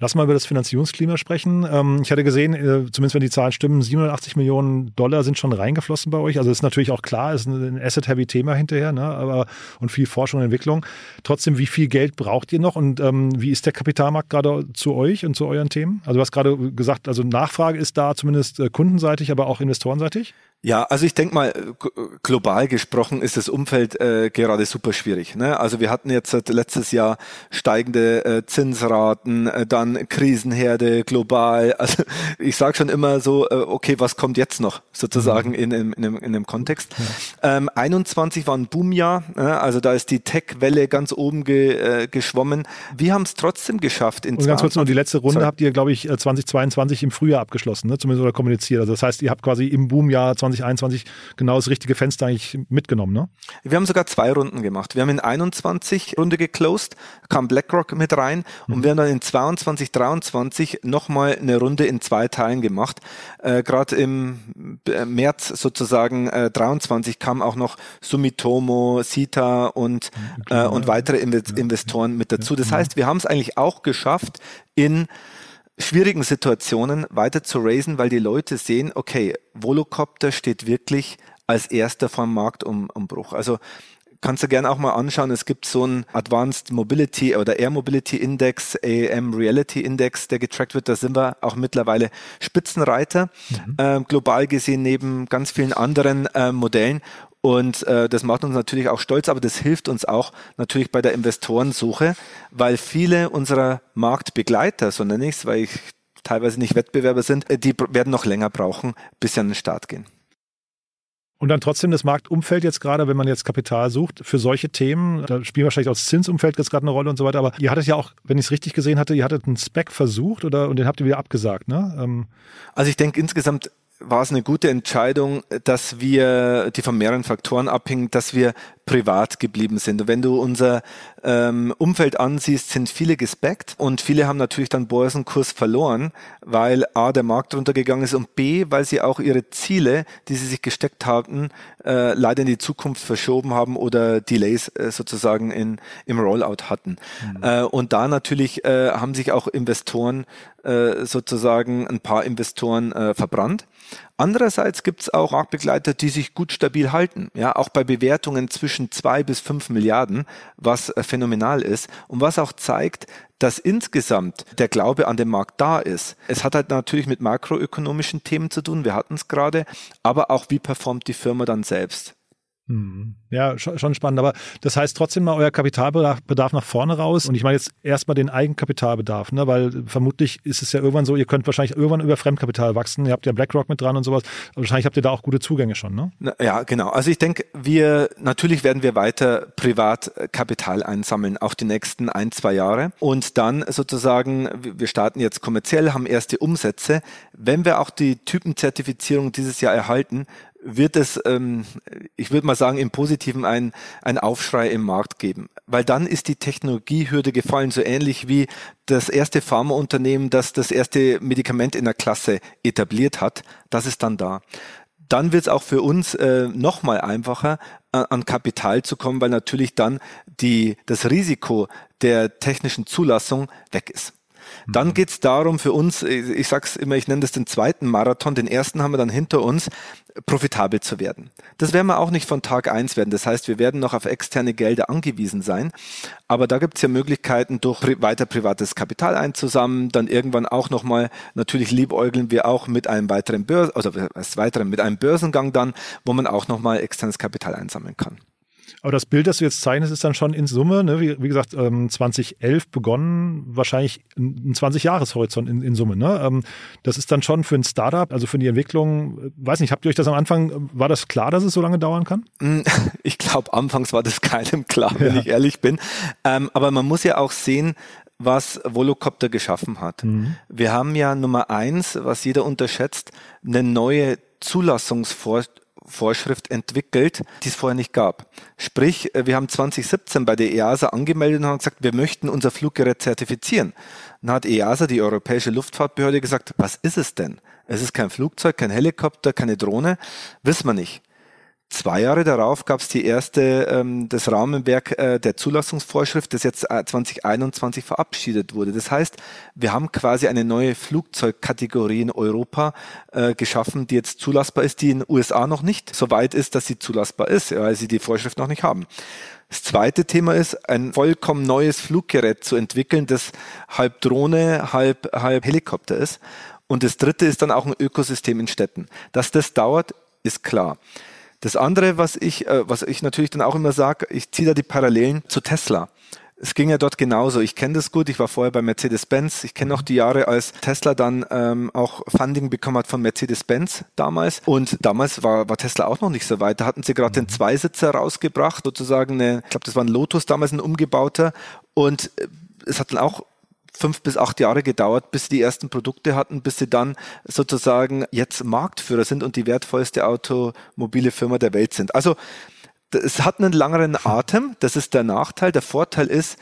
[SPEAKER 2] Lass mal über das Finanzierungsklima sprechen. Ähm, ich hatte gesehen, äh, zumindest wenn die Zahlen stimmen, 780 Millionen Dollar sind schon reingeflossen bei euch. Also ist natürlich auch klar, ist ein Asset-Heavy-Thema hinterher, ne? aber und viel Forschung und Entwicklung. Trotzdem, wie viel Geld braucht ihr noch und ähm, wie ist der Kapitalmarkt gerade zu euch und zu euren Themen? Also du hast gerade gesagt, also Nachfrage ist da, zumindest äh, kundenseitig, aber auch investorenseitig?
[SPEAKER 3] Ja, also ich denke mal, global gesprochen ist das Umfeld äh, gerade super schwierig. Ne? Also wir hatten jetzt letztes Jahr steigende äh, Zinsraten, äh, dann Krisenherde global. Also ich sage schon immer so, äh, okay, was kommt jetzt noch sozusagen mhm. in, in, in, dem, in dem Kontext? Ja. Ähm, 21 war ein Boomjahr, ne? also da ist die Tech-Welle ganz oben ge, äh, geschwommen. Wir haben es trotzdem geschafft.
[SPEAKER 2] In Und ganz kurz noch, die letzte Runde Sorry. habt ihr, glaube ich, 2022 äh, im Frühjahr abgeschlossen, ne? zumindest oder kommuniziert. Also das heißt, ihr habt quasi im Boomjahr 20 2021 genau das richtige Fenster eigentlich mitgenommen, ne?
[SPEAKER 3] Wir haben sogar zwei Runden gemacht. Wir haben in 21 Runde geclosed, kam BlackRock mit rein mhm. und wir haben dann in 22, 23 nochmal eine Runde in zwei Teilen gemacht. Äh, Gerade im äh, März sozusagen äh, 23 kam auch noch Sumitomo, Sita und, äh, und weitere Investoren mit dazu. Das heißt, wir haben es eigentlich auch geschafft, in schwierigen Situationen weiter zu raisen, weil die Leute sehen, okay, Volocopter steht wirklich als erster vom Marktumbruch. Also kannst du gerne auch mal anschauen. Es gibt so einen Advanced Mobility oder Air Mobility Index, AM Reality Index, der getrackt wird. Da sind wir auch mittlerweile Spitzenreiter, mhm. äh, global gesehen neben ganz vielen anderen äh, Modellen. Und äh, das macht uns natürlich auch stolz, aber das hilft uns auch natürlich bei der Investorensuche, weil viele unserer Marktbegleiter, so nenne ich es, weil ich teilweise nicht Wettbewerber sind, äh, die werden noch länger brauchen, bis sie an den Start gehen.
[SPEAKER 2] Und dann trotzdem das Marktumfeld jetzt gerade, wenn man jetzt Kapital sucht für solche Themen, da spielt wahrscheinlich auch das Zinsumfeld jetzt gerade eine Rolle und so weiter, aber ihr hattet ja auch, wenn ich es richtig gesehen hatte, ihr hattet einen Spec versucht oder und den habt ihr wieder abgesagt, ne? Ähm
[SPEAKER 3] also ich denke insgesamt war es eine gute Entscheidung, dass wir, die von mehreren Faktoren abhängen, dass wir privat geblieben sind. Und wenn du unser ähm, Umfeld ansiehst, sind viele gespeckt und viele haben natürlich dann Börsenkurs verloren, weil A, der Markt runtergegangen ist und B, weil sie auch ihre Ziele, die sie sich gesteckt hatten, äh, leider in die Zukunft verschoben haben oder Delays äh, sozusagen in, im Rollout hatten. Mhm. Äh, und da natürlich äh, haben sich auch Investoren äh, sozusagen ein paar Investoren äh, verbrannt. Andererseits gibt es auch Marktbegleiter, die sich gut stabil halten. Ja, auch bei Bewertungen zwischen zwei bis fünf Milliarden, was äh, phänomenal ist und was auch zeigt, dass insgesamt der Glaube an den Markt da ist. Es hat halt natürlich mit makroökonomischen Themen zu tun, wir hatten es gerade, aber auch wie performt die Firma dann selbst.
[SPEAKER 2] Mhm. Ja, schon spannend. Aber das heißt trotzdem mal euer Kapitalbedarf nach vorne raus. Und ich meine jetzt erstmal den Eigenkapitalbedarf, ne? weil vermutlich ist es ja irgendwann so, ihr könnt wahrscheinlich irgendwann über Fremdkapital wachsen. Ihr habt ja BlackRock mit dran und sowas. Wahrscheinlich habt ihr da auch gute Zugänge schon, ne?
[SPEAKER 3] Ja, genau. Also ich denke, wir, natürlich werden wir weiter Privatkapital einsammeln, auch die nächsten ein, zwei Jahre. Und dann sozusagen, wir starten jetzt kommerziell, haben erste Umsätze. Wenn wir auch die Typenzertifizierung dieses Jahr erhalten, wird es, ähm, ich würde mal sagen, im Positiven ein, ein Aufschrei im Markt geben. Weil dann ist die Technologiehürde gefallen, so ähnlich wie das erste Pharmaunternehmen, das das erste Medikament in der Klasse etabliert hat, das ist dann da. Dann wird es auch für uns äh, nochmal einfacher, an, an Kapital zu kommen, weil natürlich dann die, das Risiko der technischen Zulassung weg ist. Dann mhm. geht's darum für uns, ich sag's immer, ich nenne das den zweiten Marathon, den ersten haben wir dann hinter uns, profitabel zu werden. Das werden wir auch nicht von Tag eins werden. Das heißt, wir werden noch auf externe Gelder angewiesen sein. Aber da gibt's ja Möglichkeiten, durch weiter privates Kapital einzusammeln, dann irgendwann auch nochmal, natürlich liebäugeln wir auch mit einem weiteren Börsen, also als weiteren mit einem Börsengang dann, wo man auch nochmal externes Kapital einsammeln kann.
[SPEAKER 2] Aber das Bild, das du jetzt zeichnest, ist dann schon in Summe, ne, wie, wie gesagt, 2011 ähm, begonnen, wahrscheinlich ein 20-Jahres-Horizont in, in, Summe. Ne? Ähm, das ist dann schon für ein Startup, also für die Entwicklung, äh, weiß nicht, habt ihr euch das am Anfang, war das klar, dass es so lange dauern kann?
[SPEAKER 3] Mm, ich glaube, anfangs war das keinem klar, wenn ja. ich ehrlich bin. Ähm, aber man muss ja auch sehen, was Volocopter geschaffen hat. Mhm. Wir haben ja Nummer eins, was jeder unterschätzt, eine neue Zulassungsvorschrift entwickelt, die es vorher nicht gab. Sprich, äh, wir haben 2017 bei der EASA angemeldet und haben gesagt, wir möchten unser Fluggerät zertifizieren. Dann hat EASA, die Europäische Luftfahrtbehörde, gesagt, was ist es denn? Es ist kein Flugzeug, kein Helikopter, keine Drohne, wissen wir nicht. Zwei Jahre darauf gab es die erste, ähm, das Rahmenwerk äh, der Zulassungsvorschrift, das jetzt äh, 2021 verabschiedet wurde. Das heißt, wir haben quasi eine neue Flugzeugkategorie in Europa äh, geschaffen, die jetzt zulassbar ist, die in den USA noch nicht so weit ist, dass sie zulassbar ist, weil sie die Vorschrift noch nicht haben. Das zweite Thema ist, ein vollkommen neues Fluggerät zu entwickeln, das halb Drohne, halb, halb Helikopter ist. Und das dritte ist dann auch ein Ökosystem in Städten. Dass das dauert, ist klar. Das andere, was ich, äh, was ich natürlich dann auch immer sage, ich ziehe da die Parallelen zu Tesla. Es ging ja dort genauso. Ich kenne das gut. Ich war vorher bei Mercedes-Benz. Ich kenne auch die Jahre, als Tesla dann ähm, auch Funding bekommen hat von Mercedes-Benz damals. Und damals war, war Tesla auch noch nicht so weit. Da hatten sie gerade den Zweisitzer rausgebracht, sozusagen eine, ich glaube, das war ein Lotus damals ein umgebauter. Und äh, es hat dann auch fünf bis acht Jahre gedauert, bis sie die ersten Produkte hatten, bis sie dann sozusagen jetzt Marktführer sind und die wertvollste automobile Firma der Welt sind. Also es hat einen langeren Atem, das ist der Nachteil. Der Vorteil ist,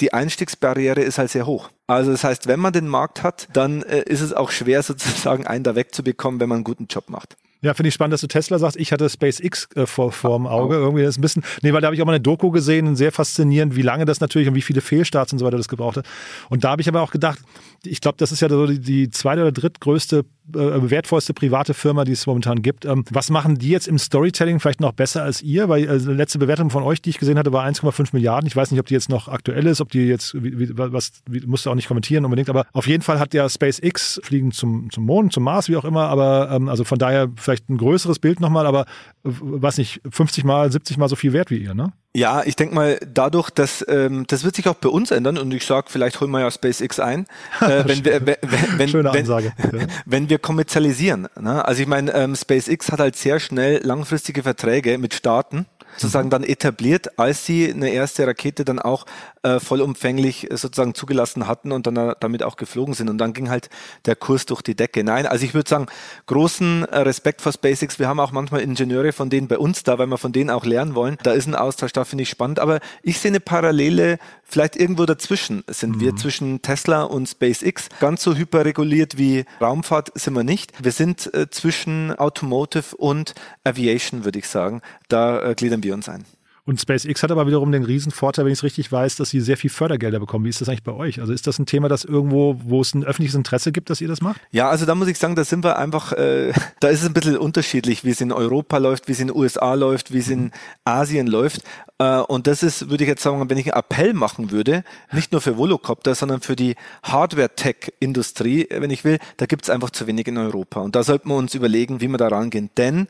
[SPEAKER 3] die Einstiegsbarriere ist halt sehr hoch. Also das heißt, wenn man den Markt hat, dann äh, ist es auch schwer sozusagen einen da wegzubekommen, wenn man einen guten Job macht.
[SPEAKER 2] Ja, finde ich spannend, dass du Tesla sagst. Ich hatte SpaceX äh, vor, vor dem Auge. Irgendwie das ist ein bisschen, nee, weil da habe ich auch mal eine Doku gesehen, sehr faszinierend, wie lange das natürlich und wie viele Fehlstarts und so weiter das gebraucht hat. Und da habe ich aber auch gedacht, ich glaube, das ist ja so die, die zweite oder drittgrößte, äh, wertvollste private Firma, die es momentan gibt. Ähm, was machen die jetzt im Storytelling vielleicht noch besser als ihr? Weil also, die letzte Bewertung von euch, die ich gesehen hatte, war 1,5 Milliarden. Ich weiß nicht, ob die jetzt noch aktuell ist, ob die jetzt, wie, wie, was, wie, musst du auch nicht kommentieren unbedingt, aber auf jeden Fall hat ja SpaceX fliegen zum, zum Mond, zum Mars, wie auch immer, aber ähm, also von daher vielleicht ein größeres Bild nochmal, aber was nicht, 50 mal, 70 mal so viel wert wie ihr, ne?
[SPEAKER 3] Ja, ich denke mal, dadurch, dass ähm, das wird sich auch bei uns ändern und ich sage, vielleicht holen wir ja SpaceX ein, äh, wenn, wir, wenn, wenn, Schöne Ansage. Wenn, wenn wir kommerzialisieren. Ne? Also ich meine, ähm, SpaceX hat halt sehr schnell langfristige Verträge mit Staaten sozusagen dann etabliert, als sie eine erste Rakete dann auch äh, vollumfänglich sozusagen zugelassen hatten und dann äh, damit auch geflogen sind. Und dann ging halt der Kurs durch die Decke. Nein, also ich würde sagen, großen äh, Respekt vor SpaceX. Wir haben auch manchmal Ingenieure von denen bei uns da, weil wir von denen auch lernen wollen. Da ist ein Austausch, da finde ich spannend. Aber ich sehe eine Parallele, vielleicht irgendwo dazwischen sind mhm. wir, zwischen Tesla und SpaceX. Ganz so hyperreguliert wie Raumfahrt sind wir nicht. Wir sind äh, zwischen Automotive und Aviation, würde ich sagen. Da äh, gliedern wir uns ein.
[SPEAKER 2] Und SpaceX hat aber wiederum den riesen Vorteil, wenn ich es richtig weiß, dass sie sehr viel Fördergelder bekommen. Wie ist das eigentlich bei euch? Also ist das ein Thema, das irgendwo, wo es ein öffentliches Interesse gibt, dass ihr das macht?
[SPEAKER 3] Ja, also da muss ich sagen, da sind wir einfach, äh, da ist es ein bisschen unterschiedlich, wie es in Europa läuft, wie es in den USA läuft, wie es in Asien läuft. Äh, und das ist, würde ich jetzt sagen, wenn ich einen Appell machen würde, nicht nur für Volocopter, sondern für die Hardware-Tech-Industrie, wenn ich will, da gibt es einfach zu wenig in Europa. Und da sollten wir uns überlegen, wie wir da rangehen. Denn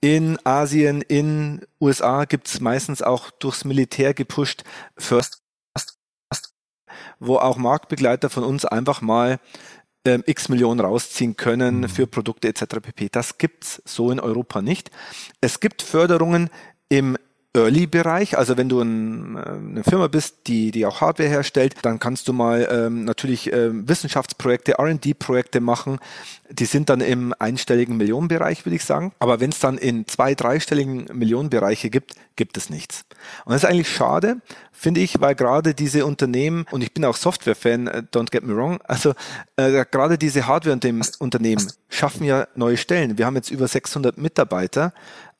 [SPEAKER 3] in Asien, in USA gibt es meistens auch durchs Militär gepusht First, wo auch Marktbegleiter von uns einfach mal ähm, x Millionen rausziehen können mhm. für Produkte etc. pp. Das gibt's so in Europa nicht. Es gibt Förderungen im Early-Bereich, also wenn du ein, äh, eine Firma bist, die, die auch Hardware herstellt, dann kannst du mal ähm, natürlich ähm, Wissenschaftsprojekte, R&D-Projekte machen. Die sind dann im einstelligen Millionenbereich, würde ich sagen. Aber wenn es dann in zwei, dreistelligen Millionenbereiche gibt, gibt es nichts. Und das ist eigentlich schade, finde ich, weil gerade diese Unternehmen, und ich bin auch Software-Fan, äh, don't get me wrong, also äh, gerade diese Hardware-Unternehmen schaffen ja neue Stellen. Wir haben jetzt über 600 Mitarbeiter,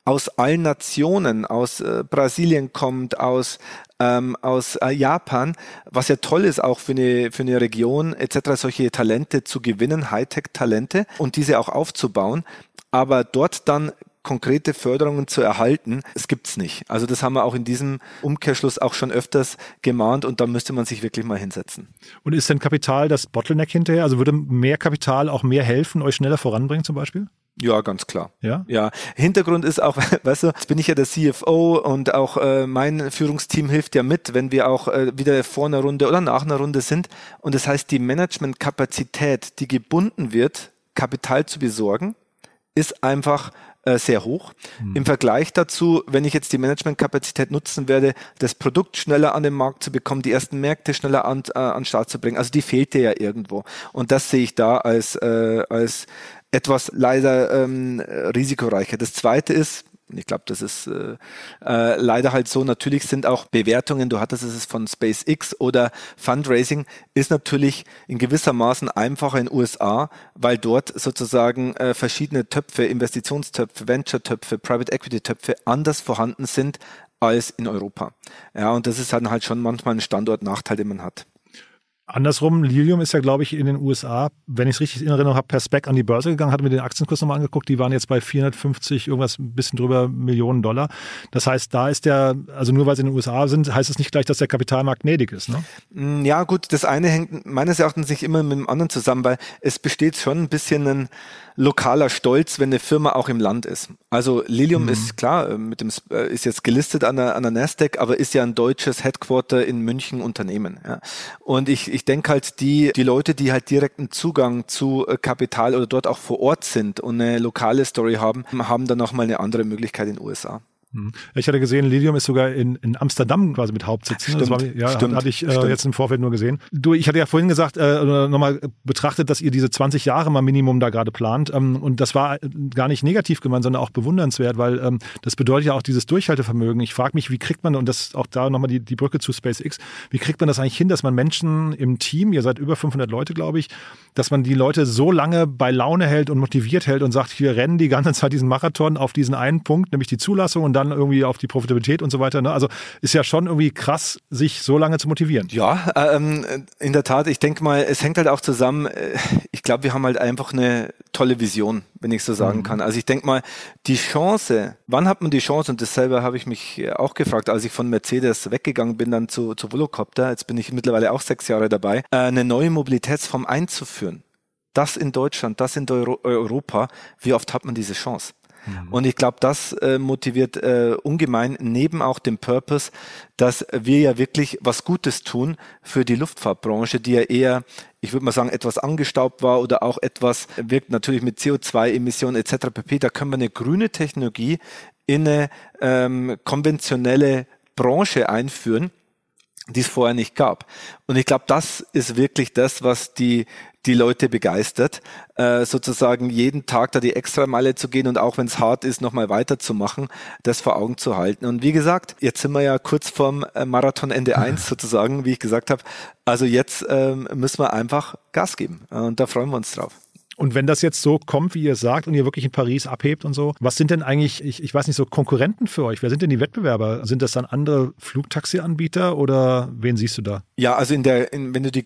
[SPEAKER 3] aus allen Nationen, aus äh, Brasilien kommt, aus, ähm, aus äh, Japan, was ja toll ist auch für eine, für eine Region etc., solche Talente zu gewinnen, Hightech-Talente und diese auch aufzubauen, aber dort dann konkrete Förderungen zu erhalten, es gibt's nicht. Also das haben wir auch in diesem Umkehrschluss auch schon öfters gemahnt und da müsste man sich wirklich mal hinsetzen.
[SPEAKER 2] Und ist denn Kapital das Bottleneck hinterher? Also würde mehr Kapital auch mehr helfen, euch schneller voranbringen zum Beispiel?
[SPEAKER 3] Ja, ganz klar.
[SPEAKER 2] Ja?
[SPEAKER 3] Ja. Hintergrund ist auch, weißt du, jetzt bin ich ja der CFO und auch äh, mein Führungsteam hilft ja mit, wenn wir auch äh, wieder vor einer Runde oder nach einer Runde sind. Und das heißt, die Managementkapazität, die gebunden wird, Kapital zu besorgen, ist einfach äh, sehr hoch. Mhm. Im Vergleich dazu, wenn ich jetzt die Managementkapazität nutzen werde, das Produkt schneller an den Markt zu bekommen, die ersten Märkte schneller an, äh, an Start zu bringen, also die fehlte ja irgendwo. Und das sehe ich da als, äh, als etwas leider ähm, risikoreicher. Das zweite ist, ich glaube, das ist äh, äh, leider halt so. Natürlich sind auch Bewertungen, du hattest es von SpaceX oder Fundraising, ist natürlich in gewisser Maßen einfacher in USA, weil dort sozusagen äh, verschiedene Töpfe, Investitionstöpfe, Venture-Töpfe, Private Equity-Töpfe anders vorhanden sind als in Europa. Ja, und das ist dann halt schon manchmal ein Standortnachteil, den man hat.
[SPEAKER 2] Andersrum, Lilium ist ja, glaube ich, in den USA, wenn ich es richtig in Erinnerung habe, per Spec an die Börse gegangen, hatte mir den Aktienkurs nochmal angeguckt, die waren jetzt bei 450, irgendwas ein bisschen drüber Millionen Dollar. Das heißt, da ist der, also nur weil sie in den USA sind, heißt es nicht gleich, dass der Kapitalmarkt gnädig ist, ne?
[SPEAKER 3] Mm, ja, gut, das eine hängt meines Erachtens nicht immer mit dem anderen zusammen, weil es besteht schon ein bisschen ein, lokaler Stolz, wenn eine Firma auch im Land ist. Also Lilium mhm. ist klar, äh, mit dem äh, ist jetzt gelistet an der, an der Nasdaq, aber ist ja ein deutsches Headquarter in München Unternehmen. Ja. Und ich, ich denke halt, die, die Leute, die halt direkten Zugang zu äh, Kapital oder dort auch vor Ort sind und eine lokale Story haben, haben dann nochmal eine andere Möglichkeit in den USA.
[SPEAKER 2] Hm. Ich hatte gesehen, Lilium ist sogar in, in Amsterdam quasi mit Hauptsitz.
[SPEAKER 3] Ne? Stimmt, war,
[SPEAKER 2] ja,
[SPEAKER 3] stimmt,
[SPEAKER 2] hatte ich äh, jetzt im Vorfeld nur gesehen. Du, ich hatte ja vorhin gesagt, äh, nochmal betrachtet, dass ihr diese 20 Jahre mal Minimum da gerade plant. Ähm, und das war gar nicht negativ gemeint, sondern auch bewundernswert, weil ähm, das bedeutet ja auch dieses Durchhaltevermögen. Ich frage mich, wie kriegt man, und das auch da nochmal die, die Brücke zu SpaceX, wie kriegt man das eigentlich hin, dass man Menschen im Team, ihr seid über 500 Leute, glaube ich, dass man die Leute so lange bei Laune hält und motiviert hält und sagt, wir rennen die ganze Zeit diesen Marathon auf diesen einen Punkt, nämlich die Zulassung und dann irgendwie auf die Profitabilität und so weiter. Ne? Also ist ja schon irgendwie krass, sich so lange zu motivieren.
[SPEAKER 3] Ja, ähm, in der Tat. Ich denke mal, es hängt halt auch zusammen. Äh, ich glaube, wir haben halt einfach eine tolle Vision, wenn ich so sagen mhm. kann. Also ich denke mal, die Chance, wann hat man die Chance, und dasselbe habe ich mich auch gefragt, als ich von Mercedes weggegangen bin, dann zu, zu Volocopter, jetzt bin ich mittlerweile auch sechs Jahre dabei, äh, eine neue Mobilitätsform einzuführen. Das in Deutschland, das in Euro Europa, wie oft hat man diese Chance? Mhm. Und ich glaube, das äh, motiviert äh, ungemein neben auch dem Purpose, dass wir ja wirklich was Gutes tun für die Luftfahrtbranche, die ja eher, ich würde mal sagen, etwas angestaubt war oder auch etwas wirkt natürlich mit CO2-Emissionen etc. pp. Da können wir eine grüne Technologie in eine ähm, konventionelle Branche einführen die es vorher nicht gab. Und ich glaube, das ist wirklich das, was die die Leute begeistert, äh, sozusagen jeden Tag da die Extrameile zu gehen und auch wenn es hart ist, nochmal weiterzumachen, das vor Augen zu halten. Und wie gesagt, jetzt sind wir ja kurz vorm äh, Marathon Ende 1 sozusagen, wie ich gesagt habe. Also jetzt ähm, müssen wir einfach Gas geben und da freuen wir uns drauf.
[SPEAKER 2] Und wenn das jetzt so kommt, wie ihr sagt, und ihr wirklich in Paris abhebt und so, was sind denn eigentlich, ich, ich weiß nicht, so Konkurrenten für euch? Wer sind denn die Wettbewerber? Sind das dann andere Flugtaxi-Anbieter oder wen siehst du da?
[SPEAKER 3] Ja, also in der, in, wenn du die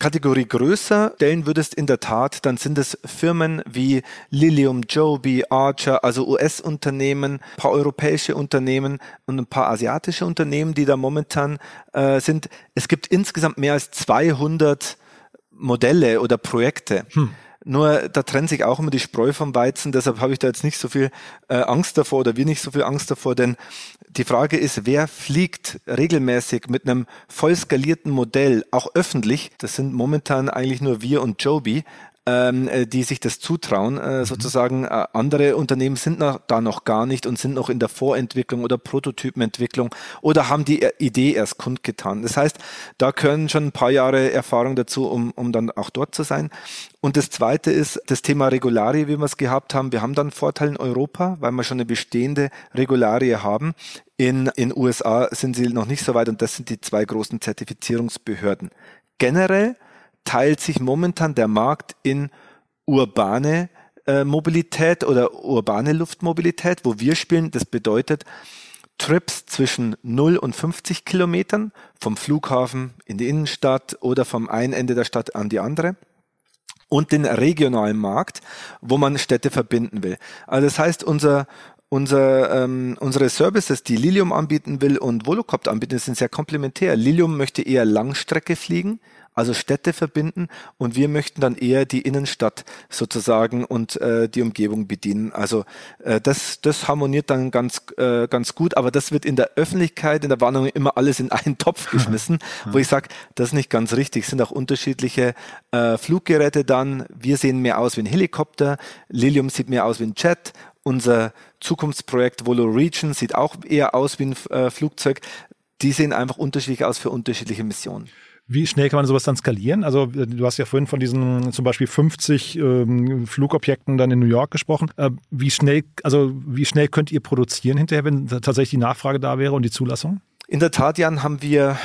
[SPEAKER 3] Kategorie größer stellen würdest in der Tat, dann sind es Firmen wie Lilium, Joby, Archer, also US-Unternehmen, paar europäische Unternehmen und ein paar asiatische Unternehmen, die da momentan äh, sind. Es gibt insgesamt mehr als 200 Modelle oder Projekte. Hm. Nur da trennt sich auch immer die Spreu vom Weizen, deshalb habe ich da jetzt nicht so viel äh, Angst davor oder wir nicht so viel Angst davor, denn die Frage ist, wer fliegt regelmäßig mit einem voll skalierten Modell, auch öffentlich? Das sind momentan eigentlich nur wir und Joby, ähm, äh, die sich das zutrauen. Äh, mhm. Sozusagen äh, andere Unternehmen sind noch, da noch gar nicht und sind noch in der Vorentwicklung oder Prototypenentwicklung oder haben die Idee erst kundgetan. Das heißt, da können schon ein paar Jahre Erfahrung dazu, um, um dann auch dort zu sein. Und das Zweite ist das Thema Regularie, wie wir es gehabt haben. Wir haben dann Vorteil in Europa, weil wir schon eine bestehende Regularie haben. In in USA sind sie noch nicht so weit und das sind die zwei großen Zertifizierungsbehörden. Generell teilt sich momentan der Markt in urbane äh, Mobilität oder urbane Luftmobilität, wo wir spielen. Das bedeutet Trips zwischen 0 und 50 Kilometern vom Flughafen in die Innenstadt oder vom einen Ende der Stadt an die andere und den regionalen Markt, wo man Städte verbinden will. Also das heißt, unser unser, ähm, unsere Services, die Lilium anbieten will und Volocopter anbieten, sind sehr komplementär. Lilium möchte eher Langstrecke fliegen, also Städte verbinden und wir möchten dann eher die Innenstadt sozusagen und äh, die Umgebung bedienen. Also äh, das, das harmoniert dann ganz, äh, ganz gut, aber das wird in der Öffentlichkeit, in der Warnung immer alles in einen Topf geschmissen, wo ich sage, das ist nicht ganz richtig. Es sind auch unterschiedliche äh, Fluggeräte dann. Wir sehen mehr aus wie ein Helikopter, Lilium sieht mehr aus wie ein Jet unser Zukunftsprojekt Volo Region sieht auch eher aus wie ein äh, Flugzeug. Die sehen einfach unterschiedlich aus für unterschiedliche Missionen.
[SPEAKER 2] Wie schnell kann man sowas dann skalieren? Also äh, du hast ja vorhin von diesen zum Beispiel 50 ähm, Flugobjekten dann in New York gesprochen. Äh, wie schnell, also wie schnell könnt ihr produzieren hinterher, wenn tatsächlich die Nachfrage da wäre und die Zulassung?
[SPEAKER 3] In der Tat, Jan, haben wir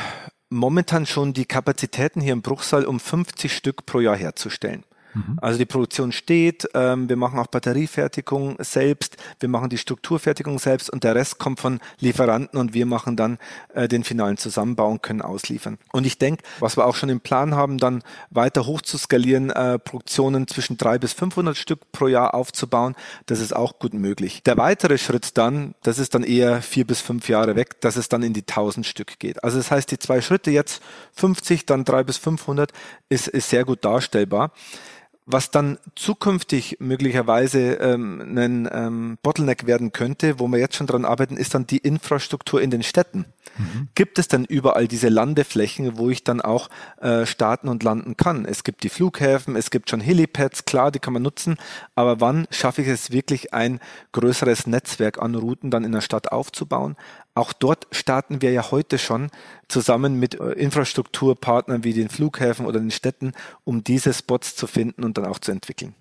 [SPEAKER 3] momentan schon die Kapazitäten hier im Bruchsal, um 50 Stück pro Jahr herzustellen. Mhm. Also die Produktion steht, ähm, wir machen auch Batteriefertigung selbst, wir machen die Strukturfertigung selbst und der Rest kommt von Lieferanten und wir machen dann äh, den finalen Zusammenbau und können ausliefern. Und ich denke, was wir auch schon im Plan haben, dann weiter hoch zu skalieren, äh, Produktionen zwischen drei bis 500 Stück pro Jahr aufzubauen, das ist auch gut möglich. Der weitere Schritt dann, das ist dann eher vier bis fünf Jahre weg, dass es dann in die 1000 Stück geht. Also das heißt, die zwei Schritte jetzt 50, dann drei bis 500 ist, ist sehr gut darstellbar. Was dann zukünftig möglicherweise ähm, ein ähm, Bottleneck werden könnte, wo wir jetzt schon dran arbeiten, ist dann die Infrastruktur in den Städten. Mhm. Gibt es dann überall diese Landeflächen, wo ich dann auch äh, starten und landen kann? Es gibt die Flughäfen, es gibt schon Helipads, klar, die kann man nutzen, aber wann schaffe ich es wirklich, ein größeres Netzwerk an Routen dann in der Stadt aufzubauen? Auch dort starten wir ja heute schon zusammen mit äh, Infrastrukturpartnern wie den Flughäfen oder den Städten, um diese Spots zu finden und dann auch zu entwickeln.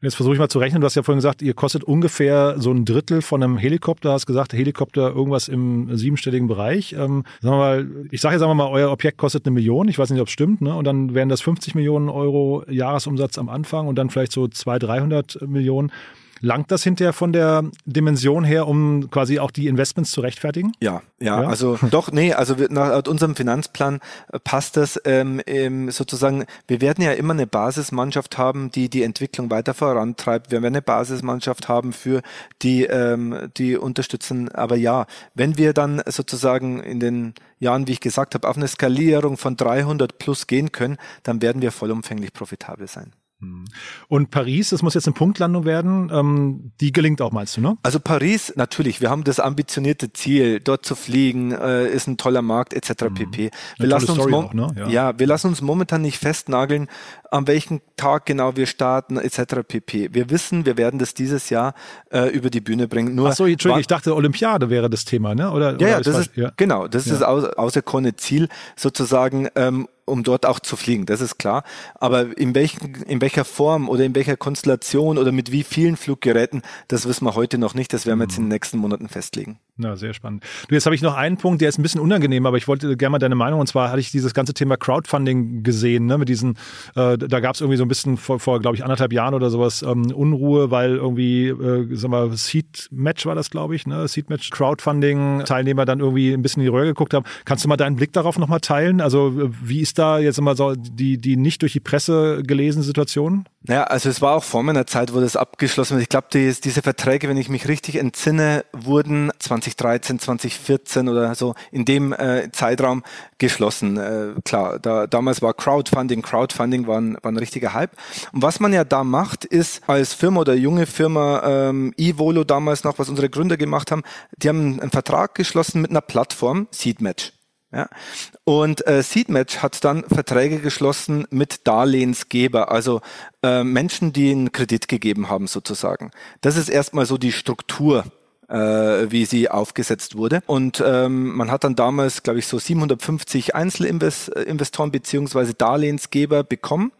[SPEAKER 2] Jetzt versuche ich mal zu rechnen. Du hast ja vorhin gesagt, ihr kostet ungefähr so ein Drittel von einem Helikopter. Du hast gesagt, Helikopter irgendwas im siebenstelligen Bereich. Ähm, sagen wir mal, ich sage jetzt sagen wir mal, euer Objekt kostet eine Million. Ich weiß nicht, ob es stimmt. Ne? Und dann wären das 50 Millionen Euro Jahresumsatz am Anfang und dann vielleicht so 200, 300 Millionen. Langt das hinterher von der Dimension her, um quasi auch die Investments zu rechtfertigen?
[SPEAKER 3] Ja, ja, ja? also doch, nee, also nach unserem Finanzplan äh, passt das ähm, ähm, sozusagen, wir werden ja immer eine Basismannschaft haben, die die Entwicklung weiter vorantreibt. Wir werden eine Basismannschaft haben für die, ähm, die unterstützen. Aber ja, wenn wir dann sozusagen in den Jahren, wie ich gesagt habe, auf eine Skalierung von 300 plus gehen können, dann werden wir vollumfänglich profitabel sein.
[SPEAKER 2] Hm. Und Paris, das muss jetzt eine Punktlandung werden, ähm, die gelingt auch, meinst du, ne?
[SPEAKER 3] Also Paris, natürlich, wir haben das ambitionierte Ziel, dort zu fliegen, äh, ist ein toller Markt, etc. Mhm. pp. Wir lassen, uns auch, ne? ja. ja. wir lassen uns momentan nicht festnageln, an welchem Tag genau wir starten, etc. pp. Wir wissen, wir werden das dieses Jahr äh, über die Bühne bringen.
[SPEAKER 2] Nur Ach so, Entschuldigung, ich dachte, Olympiade wäre das Thema, ne?
[SPEAKER 3] Oder, ja, oder ja, das ist, ja. genau, das ist das auserkorene Ziel, sozusagen, ähm, um dort auch zu fliegen, das ist klar. Aber in, welchen, in welcher Form oder in welcher Konstellation oder mit wie vielen Fluggeräten, das wissen wir heute noch nicht. Das werden wir jetzt in den mhm. nächsten Monaten festlegen.
[SPEAKER 2] Ja, sehr spannend. Du, jetzt habe ich noch einen Punkt, der ist ein bisschen unangenehm, aber ich wollte gerne mal deine Meinung. Und zwar hatte ich dieses ganze Thema Crowdfunding gesehen, ne, mit diesen, äh, da gab es irgendwie so ein bisschen vor, vor glaube ich, anderthalb Jahren oder sowas ähm, Unruhe, weil irgendwie, äh, sag mal, Seed Match war das, glaube ich, ne? Seed Match Crowdfunding Teilnehmer dann irgendwie ein bisschen in die Röhre geguckt haben. Kannst du mal deinen Blick darauf nochmal teilen? Also wie ist da jetzt immer so die, die nicht durch die Presse gelesene Situation?
[SPEAKER 3] Naja, also es war auch vor meiner Zeit, wo das abgeschlossen wird. Ich glaube, die, diese Verträge, wenn ich mich richtig entsinne, wurden 2013, 2014 oder so in dem äh, Zeitraum geschlossen. Äh, klar, da, damals war Crowdfunding, Crowdfunding war ein, war ein richtiger Hype. Und was man ja da macht, ist als Firma oder junge Firma, ähm, Evolo damals noch, was unsere Gründer gemacht haben, die haben einen Vertrag geschlossen mit einer Plattform, Seedmatch. Ja? Und äh, Seedmatch hat dann Verträge geschlossen mit Darlehensgeber, also äh, Menschen, die einen Kredit gegeben haben sozusagen. Das ist erstmal so die Struktur äh, wie sie aufgesetzt wurde. Und ähm, man hat dann damals, glaube ich, so 750 Einzelinvestoren beziehungsweise Darlehensgeber bekommen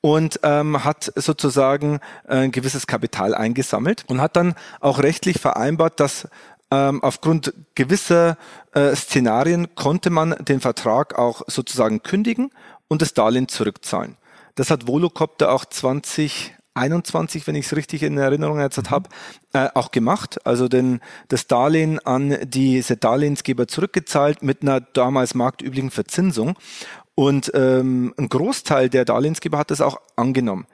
[SPEAKER 3] und ähm, hat sozusagen ein gewisses Kapital eingesammelt und hat dann auch rechtlich vereinbart, dass ähm, aufgrund gewisser äh, Szenarien konnte man den Vertrag auch sozusagen kündigen und das Darlehen zurückzahlen. Das hat Volocopter auch 2021, wenn ich es richtig in Erinnerung jetzt mhm. habe, äh, auch gemacht. Also den, das Darlehen an diese Darlehensgeber zurückgezahlt mit einer damals marktüblichen Verzinsung. Und ähm, ein Großteil der Darlehensgeber hat das auch angenommen.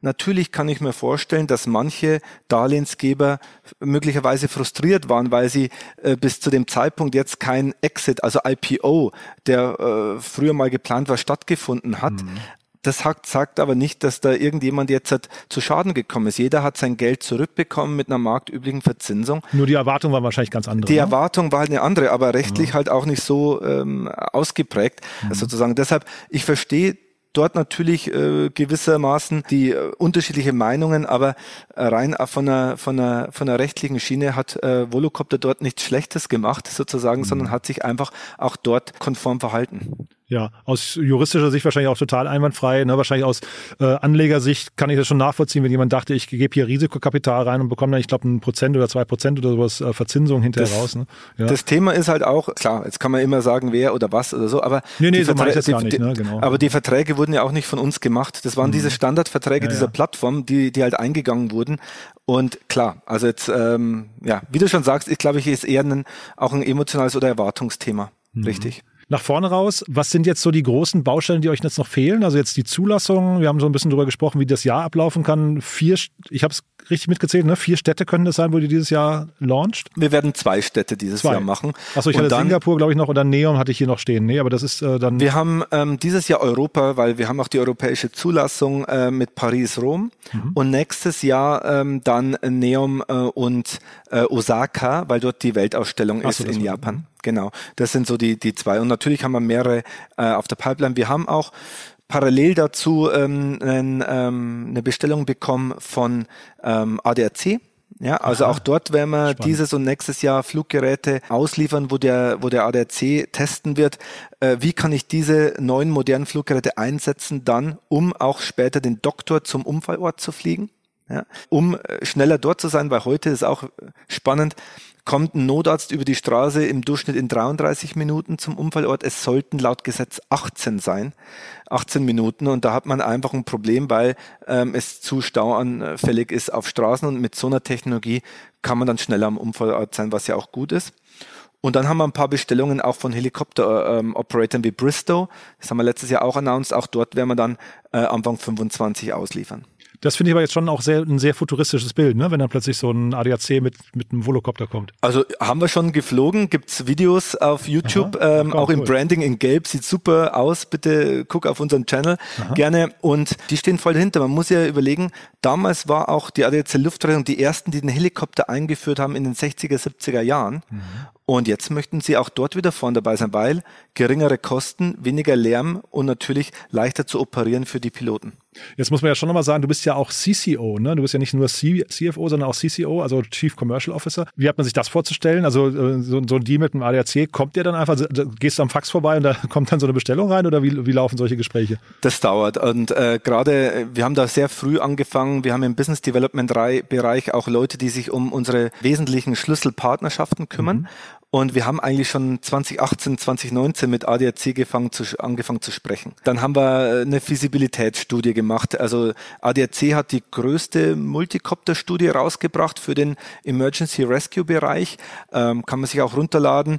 [SPEAKER 3] Natürlich kann ich mir vorstellen, dass manche Darlehensgeber möglicherweise frustriert waren, weil sie äh, bis zu dem Zeitpunkt jetzt kein Exit, also IPO, der äh, früher mal geplant war, stattgefunden hat. Mhm. Das sagt, sagt aber nicht, dass da irgendjemand jetzt hat, zu Schaden gekommen ist. Jeder hat sein Geld zurückbekommen mit einer marktüblichen Verzinsung.
[SPEAKER 2] Nur die Erwartung war wahrscheinlich ganz andere.
[SPEAKER 3] Die ne? Erwartung war halt eine andere, aber rechtlich ja. halt auch nicht so ähm, ausgeprägt. Mhm. Sozusagen. Deshalb, ich verstehe dort natürlich äh, gewissermaßen die äh, unterschiedliche Meinungen, aber rein von einer, von, einer, von einer rechtlichen Schiene hat äh, Volocopter dort nichts Schlechtes gemacht, sozusagen, mhm. sondern hat sich einfach auch dort konform verhalten.
[SPEAKER 2] Ja, aus juristischer Sicht wahrscheinlich auch total einwandfrei. Ne? Wahrscheinlich aus äh, Anlegersicht kann ich das schon nachvollziehen, wenn jemand dachte, ich gebe hier Risikokapital rein und bekomme dann, ich glaube, ein Prozent oder zwei Prozent oder sowas äh, Verzinsung hinterher
[SPEAKER 3] das,
[SPEAKER 2] raus. Ne?
[SPEAKER 3] Ja. Das Thema ist halt auch, klar, jetzt kann man immer sagen, wer oder was oder so, aber
[SPEAKER 2] nee, nee, so Verträ gar nicht, ne?
[SPEAKER 3] genau. aber die Verträge wurden ja auch nicht von uns gemacht. Das waren mhm. diese Standardverträge ja, dieser ja. Plattform, die, die halt eingegangen wurden. Und klar, also jetzt, ähm, ja, wie du schon sagst, ich glaube, ich ist eher ein, auch ein emotionales oder Erwartungsthema. Mhm. Richtig
[SPEAKER 2] nach vorne raus. Was sind jetzt so die großen Baustellen, die euch jetzt noch fehlen? Also jetzt die Zulassung. Wir haben so ein bisschen darüber gesprochen, wie das Jahr ablaufen kann. Vier, ich habe es richtig mitgezählt, ne? Vier Städte können das sein, wo ihr dieses Jahr launcht?
[SPEAKER 3] Wir werden zwei Städte dieses zwei. Jahr machen.
[SPEAKER 2] Achso, ich und hatte dann, Singapur, glaube ich, noch oder Neon hatte ich hier noch stehen. Nee, aber das ist äh, dann.
[SPEAKER 3] Wir haben ähm, dieses Jahr Europa, weil wir haben auch die europäische Zulassung äh, mit Paris, Rom. Mhm. Und nächstes Jahr ähm, dann Neon äh, und äh, Osaka, weil dort die Weltausstellung so, ist in Japan. Genau, das sind so die, die zwei. Und natürlich haben wir mehrere äh, auf der Pipeline. Wir haben auch parallel dazu ähm, ein, ähm, eine Bestellung bekommen von ähm, ADAC. Ja, also Aha. auch dort werden wir Spannend. dieses und nächstes Jahr Fluggeräte ausliefern, wo der, wo der ADAC testen wird. Äh, wie kann ich diese neuen modernen Fluggeräte einsetzen, dann, um auch später den Doktor zum Unfallort zu fliegen? Ja, um äh, schneller dort zu sein, weil heute ist auch spannend kommt ein Notarzt über die Straße im Durchschnitt in 33 Minuten zum Unfallort. Es sollten laut Gesetz 18 sein, 18 Minuten. Und da hat man einfach ein Problem, weil ähm, es zu stauanfällig ist auf Straßen. Und mit so einer Technologie kann man dann schneller am Unfallort sein, was ja auch gut ist. Und dann haben wir ein paar Bestellungen auch von Helikopter-Operatoren ähm, wie Bristow. Das haben wir letztes Jahr auch announced. Auch dort werden wir dann äh, Anfang 25 ausliefern.
[SPEAKER 2] Das finde ich aber jetzt schon auch sehr, ein sehr futuristisches Bild, ne? wenn dann plötzlich so ein ADAC mit, mit einem Volocopter kommt.
[SPEAKER 3] Also haben wir schon geflogen, gibt's Videos auf YouTube, Aha, ähm, auch cool. im Branding in Gelb, sieht super aus. Bitte guck auf unseren Channel Aha. gerne. Und die stehen voll dahinter. Man muss ja überlegen, damals war auch die ADAC Luftrettung die ersten, die den Helikopter eingeführt haben in den 60er, 70er Jahren. Mhm. Und jetzt möchten sie auch dort wieder vorne dabei sein, weil geringere Kosten, weniger Lärm und natürlich leichter zu operieren für die Piloten.
[SPEAKER 2] Jetzt muss man ja schon nochmal sagen, du bist ja auch CCO, ne? Du bist ja nicht nur CFO, sondern auch CCO, also Chief Commercial Officer. Wie hat man sich das vorzustellen? Also äh, so, so ein Deal mit dem ADAC, kommt der dann einfach, gehst du am Fax vorbei und da kommt dann so eine Bestellung rein oder wie, wie laufen solche Gespräche?
[SPEAKER 3] Das dauert und äh, gerade, wir haben da sehr früh angefangen. Wir haben im Business Development Bereich auch Leute, die sich um unsere wesentlichen Schlüsselpartnerschaften kümmern. Mhm. Und wir haben eigentlich schon 2018, 2019 mit ADAC gefangen zu, angefangen zu sprechen. Dann haben wir eine Feasibilitätsstudie gemacht. Also ADAC hat die größte Multicopter-Studie rausgebracht für den Emergency Rescue Bereich. Ähm, kann man sich auch runterladen.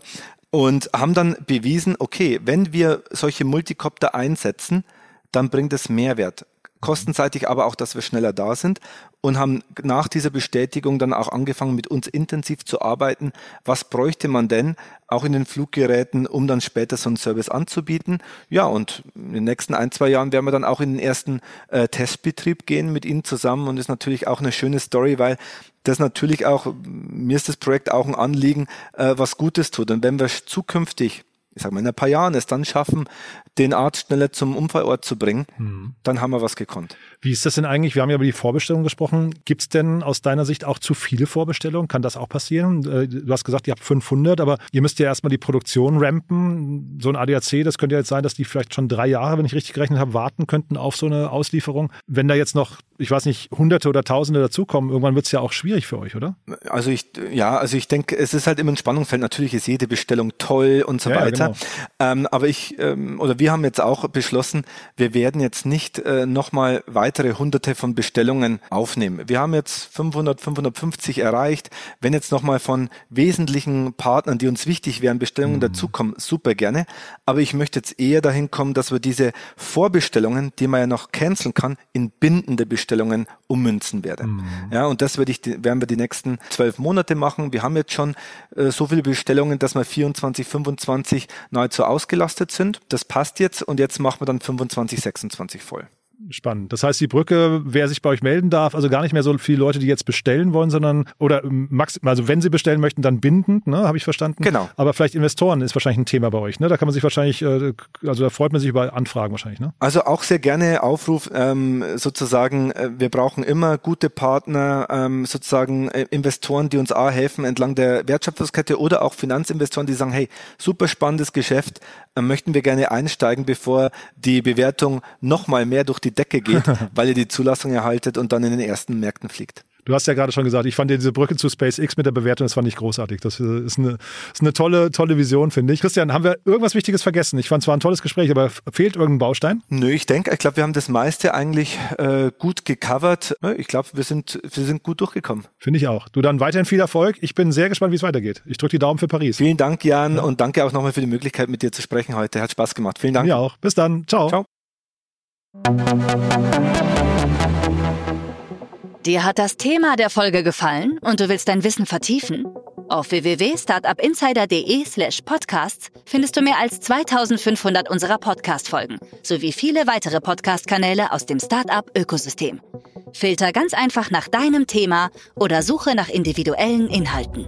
[SPEAKER 3] Und haben dann bewiesen, okay, wenn wir solche Multicopter einsetzen, dann bringt es Mehrwert kostenseitig, aber auch, dass wir schneller da sind und haben nach dieser Bestätigung dann auch angefangen, mit uns intensiv zu arbeiten. Was bräuchte man denn auch in den Fluggeräten, um dann später so einen Service anzubieten? Ja, und in den nächsten ein, zwei Jahren werden wir dann auch in den ersten äh, Testbetrieb gehen mit ihnen zusammen und ist natürlich auch eine schöne Story, weil das natürlich auch, mir ist das Projekt auch ein Anliegen, äh, was Gutes tut. Und wenn wir zukünftig ich sag mal, in ein paar Jahren es dann schaffen, den Arzt schneller zum Unfallort zu bringen, mhm. dann haben wir was gekonnt.
[SPEAKER 2] Wie ist das denn eigentlich? Wir haben ja über die Vorbestellung gesprochen. Gibt es denn aus deiner Sicht auch zu viele Vorbestellungen? Kann das auch passieren? Äh, du hast gesagt, ihr habt 500, aber ihr müsst ja erstmal die Produktion rampen. So ein ADAC, das könnte ja jetzt sein, dass die vielleicht schon drei Jahre, wenn ich richtig gerechnet habe, warten könnten auf so eine Auslieferung. Wenn da jetzt noch, ich weiß nicht, Hunderte oder Tausende dazukommen, irgendwann wird es ja auch schwierig für euch, oder?
[SPEAKER 3] Also ich, ja, also ich denke, es ist halt immer ein Spannungsfeld. Natürlich ist jede Bestellung toll und so ja, weiter. Genau. Ähm, aber ich, ähm, oder wir haben jetzt auch beschlossen, wir werden jetzt nicht äh, nochmal weitere hunderte von Bestellungen aufnehmen. Wir haben jetzt 500, 550 erreicht. Wenn jetzt nochmal von wesentlichen Partnern, die uns wichtig wären, Bestellungen mhm. dazukommen, super gerne. Aber ich möchte jetzt eher dahin kommen, dass wir diese Vorbestellungen, die man ja noch canceln kann, in bindende Bestellungen Bestellungen ummünzen werde. Mhm. Ja, und das werde ich, werden wir die nächsten zwölf Monate machen. Wir haben jetzt schon äh, so viele Bestellungen, dass wir 24, 25 nahezu ausgelastet sind. Das passt jetzt und jetzt machen wir dann 25, 26 voll.
[SPEAKER 2] Spannend. Das heißt, die Brücke, wer sich bei euch melden darf, also gar nicht mehr so viele Leute, die jetzt bestellen wollen, sondern oder max, also wenn sie bestellen möchten, dann bindend, ne, habe ich verstanden.
[SPEAKER 3] Genau.
[SPEAKER 2] Aber vielleicht Investoren ist wahrscheinlich ein Thema bei euch, ne? Da kann man sich wahrscheinlich, äh, also da freut man sich über Anfragen wahrscheinlich, ne?
[SPEAKER 3] Also auch sehr gerne Aufruf, ähm, sozusagen, äh, wir brauchen immer gute Partner, ähm, sozusagen äh, Investoren, die uns A helfen entlang der Wertschöpfungskette oder auch Finanzinvestoren, die sagen, hey, super spannendes Geschäft, äh, möchten wir gerne einsteigen, bevor die Bewertung nochmal mehr durch die Decke geht, weil ihr die Zulassung erhaltet und dann in den ersten Märkten fliegt.
[SPEAKER 2] Du hast ja gerade schon gesagt, ich fand diese Brücke zu SpaceX mit der Bewertung, das fand ich großartig. Das ist eine, ist eine tolle, tolle Vision, finde ich. Christian, haben wir irgendwas Wichtiges vergessen? Ich fand zwar ein tolles Gespräch, aber fehlt irgendein Baustein?
[SPEAKER 3] Nö, ich denke, ich glaube, wir haben das meiste eigentlich äh, gut gecovert. Ich glaube, wir sind, wir sind gut durchgekommen.
[SPEAKER 2] Finde ich auch. Du dann weiterhin viel Erfolg. Ich bin sehr gespannt, wie es weitergeht. Ich drücke die Daumen für Paris.
[SPEAKER 3] Vielen Dank, Jan, ja. und danke auch nochmal für die Möglichkeit, mit dir zu sprechen heute. Hat Spaß gemacht. Vielen Dank.
[SPEAKER 2] Mir auch. Bis dann. Ciao. Ciao.
[SPEAKER 1] Dir hat das Thema der Folge gefallen und du willst dein Wissen vertiefen? Auf www.startupinsider.de slash podcasts findest du mehr als 2500 unserer Podcast-Folgen sowie viele weitere Podcast-Kanäle aus dem Startup-Ökosystem. Filter ganz einfach nach deinem Thema oder suche nach individuellen Inhalten.